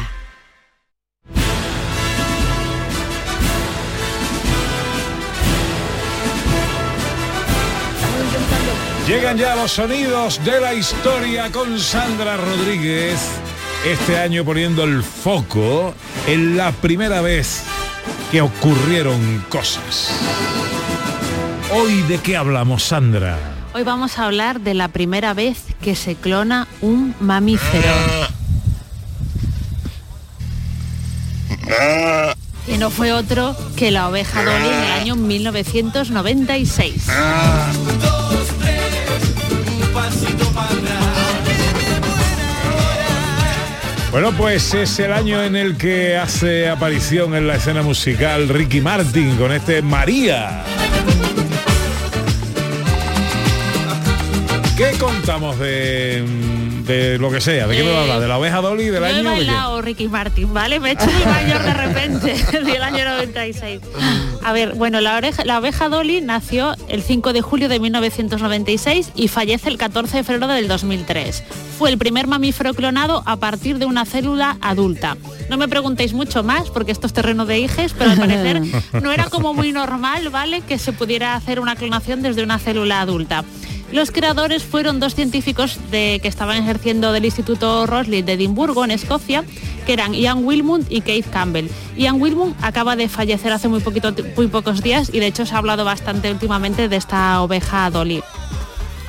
Llegan ya los sonidos de la historia con Sandra Rodríguez. Este año poniendo el foco en la primera vez que ocurrieron cosas. Hoy de qué hablamos, Sandra? Hoy vamos a hablar de la primera vez que se clona un mamífero. Y no fue otro que la oveja Dolly en el año 1996. Bueno, pues es el año en el que hace aparición en la escena musical Ricky Martin con este María. ¿Qué contamos de, de lo que sea? ¿De qué me va a hablar? ¿De la oveja Dolly del he año? ¿De qué? bailado Ricky Martin, ¿vale? Me he hecho muy mayor de repente, del año 96. A ver, bueno, la, oreja- la oveja Dolly nació el 5 de julio de 1996 y fallece el 14 de febrero del 2003. Fue el primer mamífero clonado a partir de una célula adulta. No me preguntéis mucho más porque esto es terreno de hijes, pero al parecer no era como muy normal, ¿vale? Que se pudiera hacer una clonación desde una célula adulta. Los creadores fueron dos científicos que estaban ejerciendo del Instituto Rosley de Edimburgo, en Escocia, que eran Ian Wilmut y Keith Campbell. Ian Wilmut acaba de fallecer hace muy, muy pocos días y de hecho se ha hablado bastante últimamente de esta oveja Dolly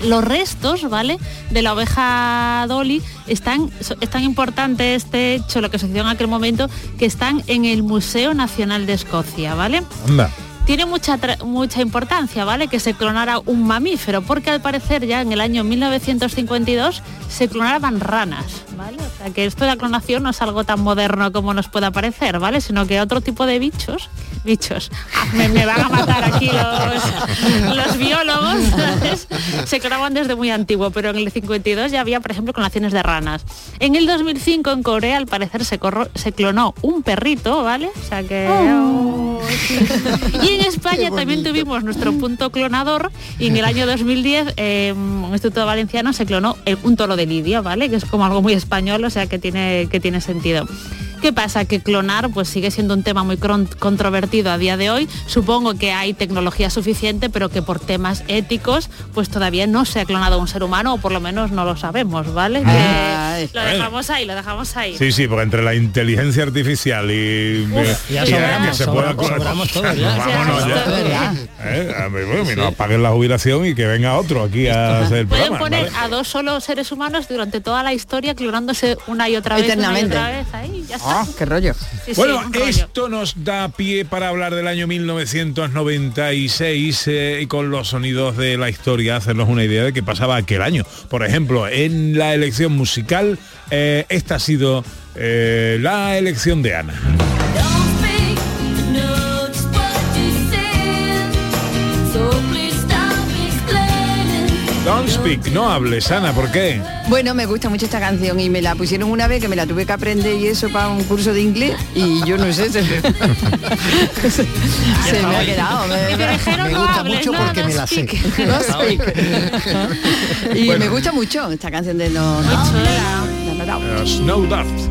los restos, ¿vale? De la oveja Dolly están, es tan importante este hecho, lo que sucedió en aquel momento, que están en el Museo Nacional de Escocia, ¿vale? Anda. Tiene mucha, mucha importancia, ¿vale? Que se clonara un mamífero, porque al parecer ya en el año 1952 se clonaban ranas. Sea que esto de la clonación no es algo tan moderno como nos pueda parecer, ¿vale? Sino que otro tipo de bichos, bichos, ah, me, me van a matar aquí los, los biólogos, ¿sabes? se clonaban desde muy antiguo, pero en el 52 ya había, por ejemplo, clonaciones de ranas. En el 2005 en Corea al parecer se, corro- se clonó un perrito, ¿vale? O sea que... oh. Y en España también tuvimos nuestro punto clonador y en el año 2010 eh, un Instituto Valenciano se clonó el- un toro de lidia, ¿vale? Que es como algo muy español, o sea que tiene, que tiene sentido. ¿Qué pasa? Que clonar pues sigue siendo un tema muy controvertido a día de hoy. Supongo que hay tecnología suficiente, pero que por temas éticos pues todavía no se ha clonado un ser humano o por lo menos no lo sabemos, ¿vale? Ay. lo dejamos ahí, lo dejamos ahí. Sí, sí, porque entre la inteligencia artificial y, Uf, y ya que sobramos, se pueda sobramos, sobramos todos ya. Vámonos Ya, ya. ya. Eh, a mí, bueno, y no paguen la jubilación y que venga otro aquí a hacer el Pueden programa. poner ¿vale? a dos solo seres humanos durante toda la historia clonándose una y otra vez, una y otra vez. Ahí, ya está. Ah, qué rollo. Sí, sí, Bueno, rollo. esto nos da pie para hablar del año 1996 eh, y con los sonidos de la historia hacernos una idea de qué pasaba aquel año. Por ejemplo, en la elección musical, eh, esta ha sido eh, la elección de Ana. Don't speak, no hables, Ana, ¿por qué? Bueno, me gusta mucho esta canción y me la pusieron una vez que me la tuve que aprender y eso para un curso de inglés y yo no sé, se, se me ha quedado. Me, Me gusta mucho porque me la sé. speak. No speak. y me gusta mucho esta canción de no, no, no, no.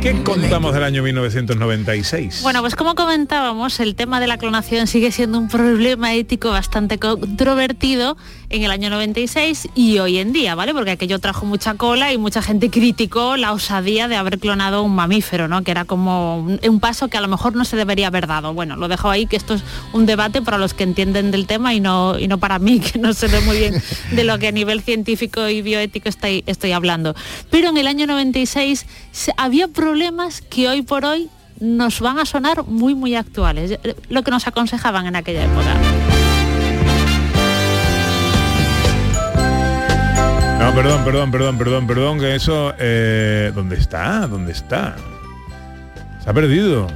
¿Qué contamos del año 1996? Bueno, pues como comentábamos, el tema de la clonación sigue siendo un problema ético bastante controvertido en el año 96 y hoy en día, ¿vale? Porque aquello trajo mucha cola y mucha gente criticó la osadía de haber clonado un mamífero, ¿no? Que era como un, paso que a lo mejor no se debería haber dado. Bueno, lo dejo ahí, que esto es un debate para los que entienden del tema y no, y no para mí, que no sé muy bien de lo que a nivel científico y bioético estoy, estoy hablando. Pero en el año 96 se- había problemas que hoy por hoy nos van a sonar muy muy actuales, eh, lo que nos aconsejaban en aquella época. No, perdón, perdón, perdón, perdón, perdón, que eso... eh, ¿Dónde está? ¿Dónde está? Se ha perdido.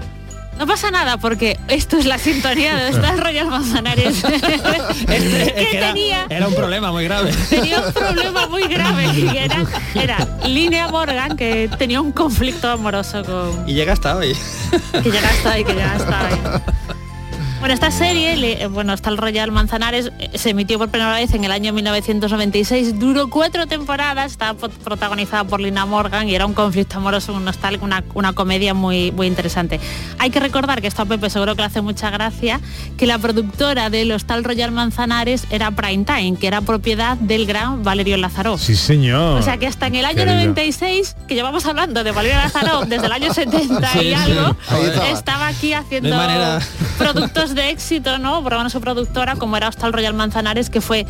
No pasa nada porque esto es la sintonía de estas Royal Manzanares. Este, que que era, tenía, era un problema muy grave. tenía un problema muy grave y era, era Línea Morgan que tenía un conflicto amoroso con... Y llega hasta hoy. Que llega hasta ahí, que llega hasta ahí. Bueno, esta serie, le- eh, bueno, está el Royal Manzanares, eh, se emitió por primera vez en el año 1996, duró cuatro temporadas, estaba protagonizada por Lina Morgan y era un conflicto amoroso, un nostálgico, una, una comedia muy, muy interesante. Hay que recordar que esto a Pepe seguro que le hace mucha gracia, que la productora del Hostal Royal Manzanares era Prime Time, que era propiedad del gran Valerio Lázaro. Sí, señor. O sea que hasta en el año Querido. 96, que llevamos hablando de Valerio Lázaro desde el año 70 Sí, y algo, estaba. estaba aquí haciendo No de éxito, ¿no? Por lo menos su productora, como era Hostal Royal Manzanares, que fue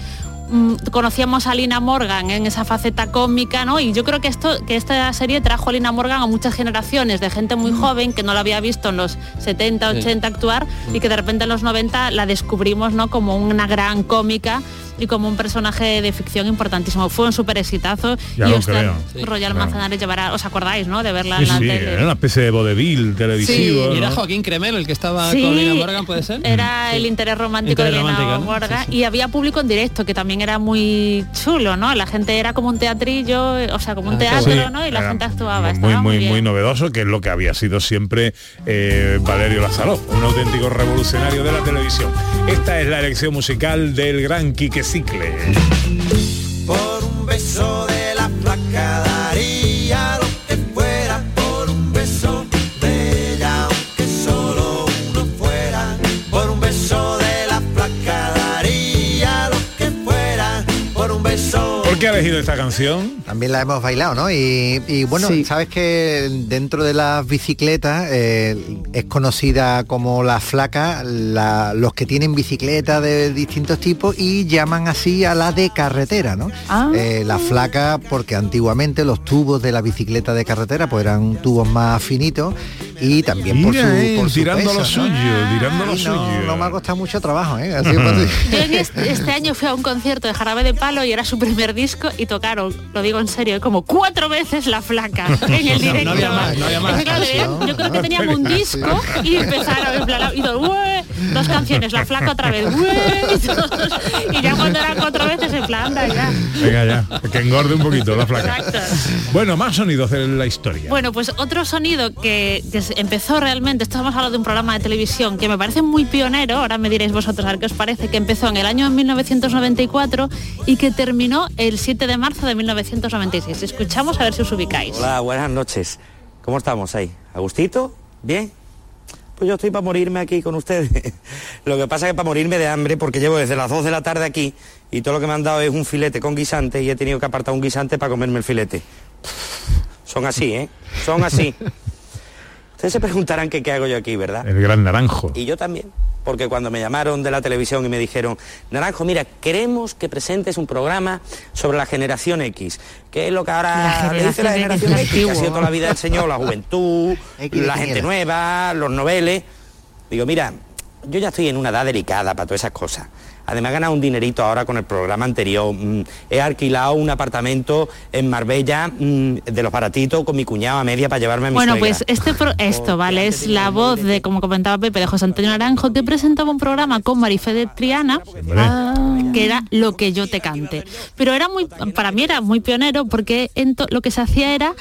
mm, conocíamos a Lina Morgan en esa faceta cómica, ¿no? Y yo creo que esto, que esta serie trajo a Lina Morgan a muchas generaciones de gente muy joven que no la había visto en los 70, Sí. 80 actuar y que de repente en los 90 la descubrimos, ¿no? Como una gran cómica y como un personaje de ficción importantísimo. Fue un súper exitazo Ya y lo Hostal creo. Sí, Royal claro. Manzanares llevará, ¿os acordáis, no? De verla Sí, en la sí, tele. era una especie de vodevil televisivo. Y era ¿no? Joaquín Cremelo el que estaba Sí, con Lina Morgan, ¿puede ser? Era el interés romántico Interés de ¿no? Morgan Sí, sí. y había público en directo que también era muy chulo, ¿no? La gente era como un teatrillo, o sea, como un Ah, teatro, ¿no? Y la era gente actuaba. Muy, muy, muy novedoso, que es lo que había sido siempre eh, Valerio Lázaro, un auténtico revolucionario de la televisión. Esta es la elección musical del gran Quique Por un beso de la flaca elegido esta canción? También la hemos bailado, ¿no? Y, y bueno, Sí. sabes que dentro de las bicicletas eh, es conocida como la flaca, la- los que tienen bicicletas de distintos tipos y llaman así a la de carretera, ¿no? Ah. Eh, la flaca porque antiguamente los tubos de la bicicleta de carretera pues eran tubos más finitos y también por su, Mira, eh, por su tirando peso, lo ¿no? suyo, tirando lo no, suyo. no me ha costado mucho trabajo, ¿eh? Así que- Yo en este, este año fui a un concierto de Jarabe de Palo y era su primer disco y tocaron, lo digo en serio, como cuatro veces la flaca en el No, no directo. había más, no había más. Claro, Canción, yo creo que ¿no? teníamos un disco y empezaron en plan, y dos, "Ué", dos canciones, la flaca otra vez, y, todos- y ya cuando eran cuatro veces en plan, anda ya. Venga ya, que engorde un poquito la flaca. Exacto. Bueno, más sonidos de la historia. Bueno, pues otro sonido que, que se- empezó realmente, esto estamos hablando de un programa de televisión que me parece muy pionero, ahora me diréis vosotros a ver qué os parece, que empezó en el año 1994 y que terminó el 7 de marzo de 1996. Escuchamos a ver si os ubicáis. Hola, buenas noches. ¿Cómo estamos ahí? ¿Agustito? ¿Bien? Pues yo estoy para morirme aquí con ustedes. Lo que pasa es que para morirme de hambre, porque llevo desde las 2 de la tarde aquí y todo lo que me han dado es un filete con guisante y he tenido que apartar un guisante para comerme el filete. Son así, ¿eh? Son así. Ustedes se preguntarán que qué hago yo aquí, ¿verdad? El gran naranjo. Y yo también, porque cuando me llamaron de la televisión y me dijeron, Naranjo, mira, queremos que presentes un programa sobre la generación X, que es lo que ahora le dice la generación X, X, que ha sido toda la vida el señor, la juventud, la gente era. nueva, los noveles. Digo, mira, yo ya estoy en una edad delicada para todas esas cosas. Además he ganado un dinerito ahora con el programa anterior. Mm, he alquilado un apartamento en Marbella mm, de los baratitos con mi cuñado a media para llevarme a mi Bueno, suegra. pues este pro- esto, ¿vale? Es la voz de, como comentaba Pepe, de José Antonio Naranjo, que presentaba un programa con Marifé de Triana, que era Lo que yo te cante. Pero era muy, para mí era muy pionero porque en lo que se hacía era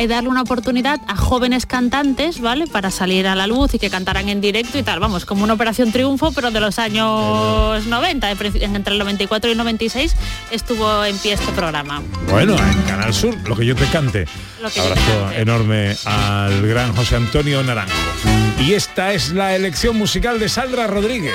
eh, darle una oportunidad a jóvenes cantantes, ¿vale? Para salir a la luz y que cantaran en directo y tal, vamos, como una operación triunfo, pero de los años 90, de princi- entre el 94 y el 96 estuvo en pie este programa. Bueno, en Canal Sur, lo que yo te cante. Abrazo cante. enorme al gran José Antonio Naranjo. Y esta es la elección musical de Sandra Rodríguez.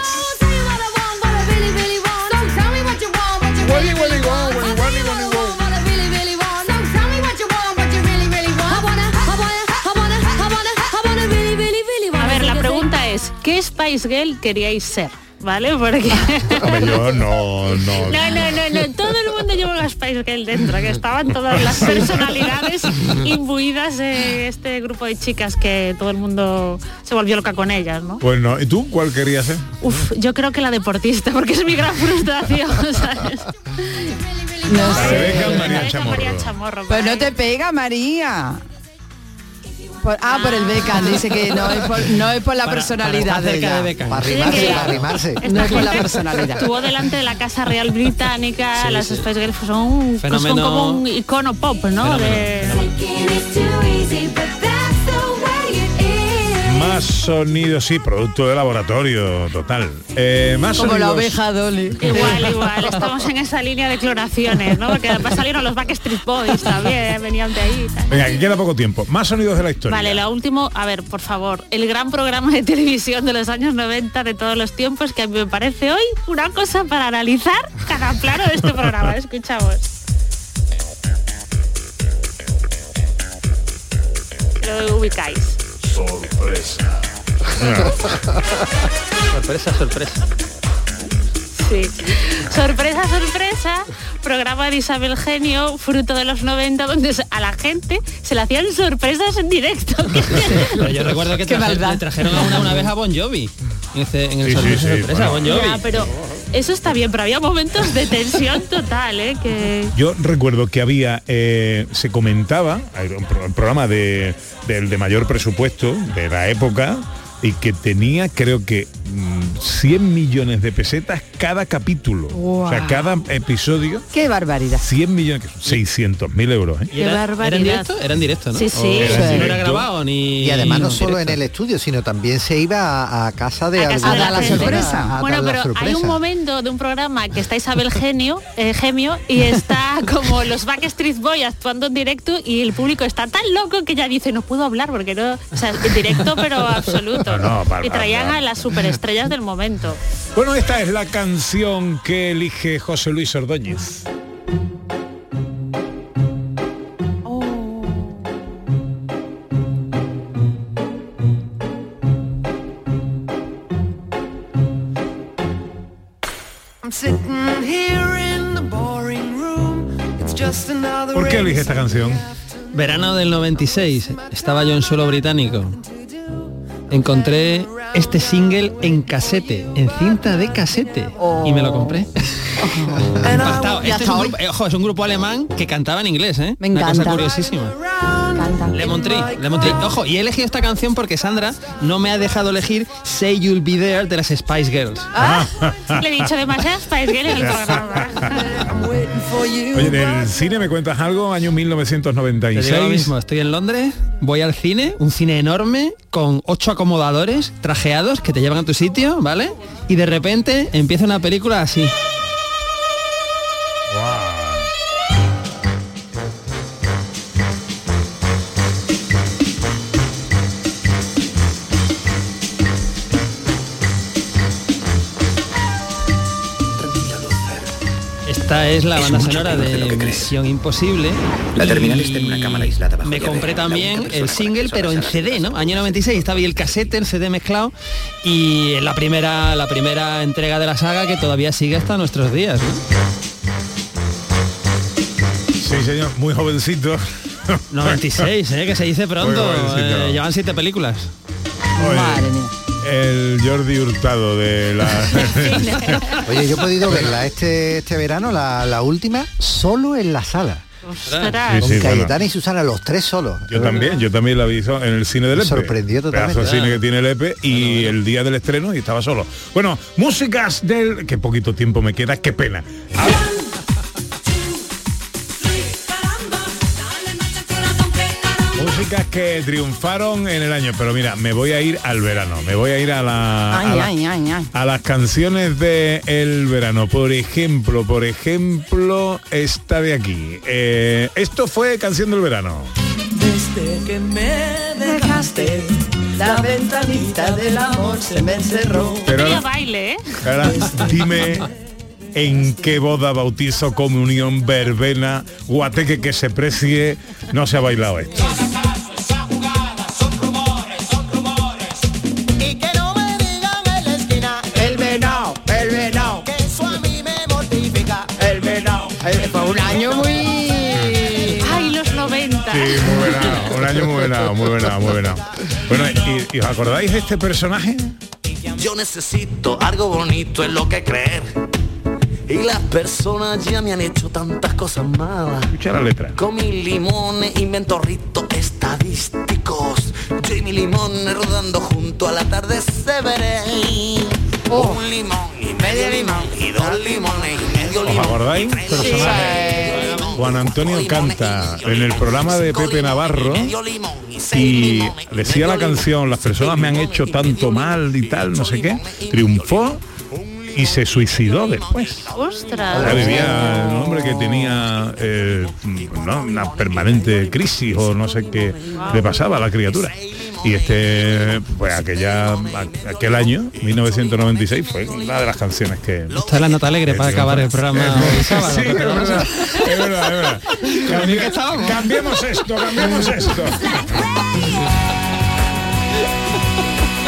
¿Qué Spice Girl queríais ser? ¿Vale? Porque... Yo no, no. No, no, no, no, todo el mundo lleva una Spice Girl dentro, que estaban todas las personalidades imbuidas en este grupo de chicas que todo el mundo se volvió loca con ellas, ¿no? Pues no. ¿Y tú cuál querías ser? Uf, yo creo que la deportista, porque es mi gran frustración, ¿sabes? No Rebeca sé. María Rebeca Chamorro. María Chamorro, Pues no te pega, María. Por- ah, por el Beckham, dice que no es por, no es por la Para- personalidad para de ella. de Beckham. Para arrimarse, para arrimarse. No es por la personalidad. Estuvo delante de la Casa Real Británica, Sí, las sí. Spice Girls son, son Fenómeno- como un icono pop, ¿no? De- Más sonido, sí, producto de laboratorio, total. Eh, más Como la sonidos- oveja Dolly. Igual, igual, estamos en esa línea de clonaciones, ¿no? Porque además salieron los Backstreet Boys también, venían de ahí. tal. Venga, que queda poco tiempo. Más sonidos de la historia. Vale, lo último, a ver, por favor, el gran programa de televisión de los años 90 de todos los tiempos que a mí me parece hoy una cosa para analizar cada plano de este programa. Escuchamos. Lo ubicáis. Sorpresa. Sorpresa, sorpresa. Sí. Sorpresa, sorpresa, programa de Isabel Genio, fruto de los 90, donde a la gente se le hacían sorpresas en directo. Pero yo recuerdo que traje- trajeron a una, una vez a Bon Jovi. En, el Sí, sí, sorpresa, sí, sorpresa, bueno. Bon Jovi. Ya, pero eso está bien, pero había momentos de tensión total, ¿eh? Que... Yo recuerdo que había, eh, se comentaba, un programa de, del de mayor presupuesto de la época y que tenía creo que mm, 100 millones de pesetas cada capítulo. O sea, cada episodio, Qué barbaridad. 100 millones, 600 mil euros. ¿eh? Y Qué era, barbaridad. ¿Era en directo? Era en directo, ¿no? Sí, sí. O- Era en no era grabado ni... Y además no solo en el estudio, sino también se iba a, a casa de A casa de la persona sorpresa. a Bueno, la pero hay un momento de un programa que está Isabel Genio, eh, Gemio y está como los Backstreet Boys actuando en directo y el público está tan loco que ya dice no puedo hablar porque no, o sea, en directo pero absoluto. No, no, para- y traían para- a las superestrellas del momento. Bueno, esta es la canción que elige José Luis Ordóñez. ¿Por qué elige esta canción? Verano del 96, estaba yo en suelo británico. Encontré este single en casete, en cinta de casete, y me lo compré. Y Este es hasta un hoy. grupo, eh, ojo, es un grupo alemán que cantaba en inglés, ¿eh? Me Una cosa encanta. curiosísima. Canta. Lemon Tree, Lemon Tree. Ojo, y he elegido esta canción porque Sandra no me ha dejado elegir Say You'll Be There de las Spice Girls. Ah, Le he dicho demasiadas Spice Girls en el programa. Oye, del cine me cuentas algo, año Te digo lo 1996. mismo, estoy en Londres, voy al cine, un cine enorme con ocho acomodadores trajeados que te llevan a tu sitio, ¿vale? Y de repente empieza una película así. Esta es la Es banda sonora de. Misión Imposible. La terminal y está en una cámara aislada bajo Me compré también el single, pero en CD, ¿no? Año 96 estaba ahí el casete, el CD mezclado y la primera, la primera entrega de la saga que todavía sigue hasta nuestros días, ¿no? Sí, señor, muy jovencito. 96, ¿eh? que se dice pronto. Eh, llevan siete películas. Oye, Madre mía. El Jordi Hurtado de la... Oye, yo he podido verla este, este verano, la, la última, solo en la sala. Sí, sí, Cayetana bueno. y Susana, los tres solos. Yo también, yo también la vi en el cine del Me EPE. sorprendió totalmente. Pedazo de cine que tiene el EPE y el día del estreno y estaba solo. Bueno, músicas del... Qué poquito tiempo me queda, qué pena. Que triunfaron en el año, pero mira, me voy a ir al verano, me voy a ir a la, a Ay, la- ay, ay, ay. a las canciones de el verano. Por ejemplo, por ejemplo, esta de aquí. Eh, esto fue canción del verano. Desde que me dejaste, la ventanita del amor se me encerró. Pero ahora, baile, ¿eh? ahora dime en qué boda, bautizo, comunión, verbena, guateque que se precie, no se ha bailado esto. Muy buena, un año muy buena, muy buena, muy buena. Bueno, ¿y, y os acordáis de este personaje? Yo necesito algo bonito en lo que creer. Y las personas ya me han hecho tantas cosas malas. Escucha la letra. Con mis limones invento ritos estadísticos. mi limón rodando junto al atardecer veré. Un limón y medio limón y dos limones y medio ¿Os limón. acordáis? Personaje. Juan Antonio canta en el programa de Pepe Navarro y decía la canción, las personas me han hecho tanto mal y tal, no sé qué, triunfó y se suicidó después. Ostras. Vivía un hombre que tenía eh, ¿no? una permanente crisis o no sé qué le pasaba a la criatura. Y este, pues aquella, aquel año, 1996, fue una de las canciones que... Esta es la nota alegre para acabar el programa hoy sábado. Sí, es verdad, es cambiemos esto, cambiemos esto.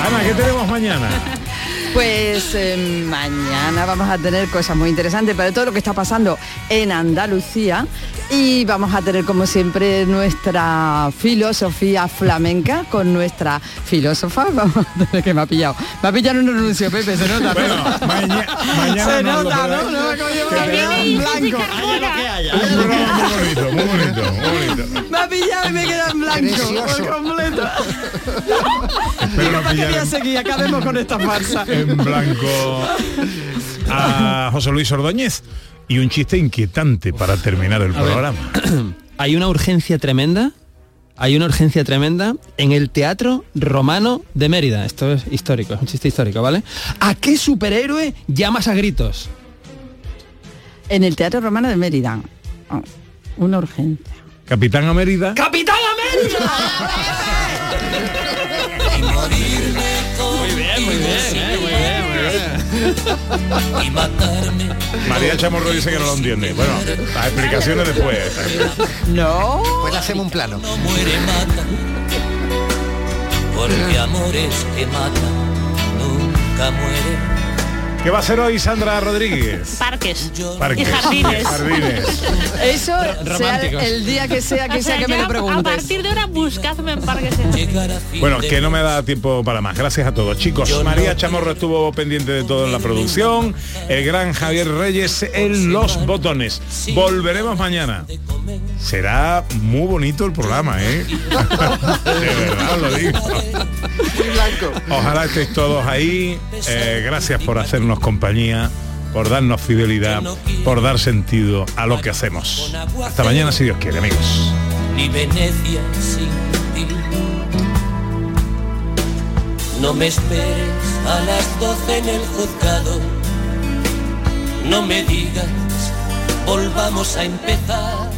Ana, ¿qué tenemos mañana? Pues eh, mañana vamos a tener cosas muy interesantes para todo lo que está pasando en Andalucía y vamos a tener como siempre nuestra filosofía flamenca con nuestra filósofa, vamos a tener que me ha pillado. Me ha pillado en un anuncio, Pepe, se nota. ¿no? mañana se no, nota, ¿no? No blanco. Un programa muy bonito, muy bonito, muy bonito. Me ha pillado y me queda en blanco Precioso. por completo. No en- seguir, acabemos con esta farsa. en blanco a José Luis Ordóñez y un chiste inquietante para terminar el A ver. programa. Hay una urgencia tremenda, hay una urgencia tremenda en el Teatro Romano de Mérida. Esto es histórico, es un chiste histórico, ¿vale? ¿A qué superhéroe llamas a gritos? En el Teatro Romano de Mérida. Oh, una urgencia. Capitán Amérida. ¡Capitán América! Muy bien, muy bien, eh, muy bien, muy bien. Y matarme. María Chamorro dice que no lo entiende. Bueno, las explicaciones después. No. Pues hacemos un plano. muere mata. Porque amores que matan nunca mueren. ¿Qué va a hacer hoy Sandra Rodríguez? Parques. Parques. Y jardines. Jardines. Eso sea el día que sea que O sea, sea que me lo A preguntes. partir de ahora buscadme en parques. Bueno, que no me da tiempo para más. Gracias a todos. Chicos, María Chamorro estuvo pendiente de todo en la producción. El gran Javier Reyes en los botones. Volveremos mañana. Será muy bonito el programa, ¿eh? De verdad lo digo. Ojalá estéis todos ahí. Eh, gracias por hacernos compañía, por darnos fidelidad, por dar sentido a lo que hacemos. Hasta mañana si Dios quiere, amigos. Ni Venecia sin ti. No me esperes a las doce en el juzgado. No me digas, volvamos a empezar.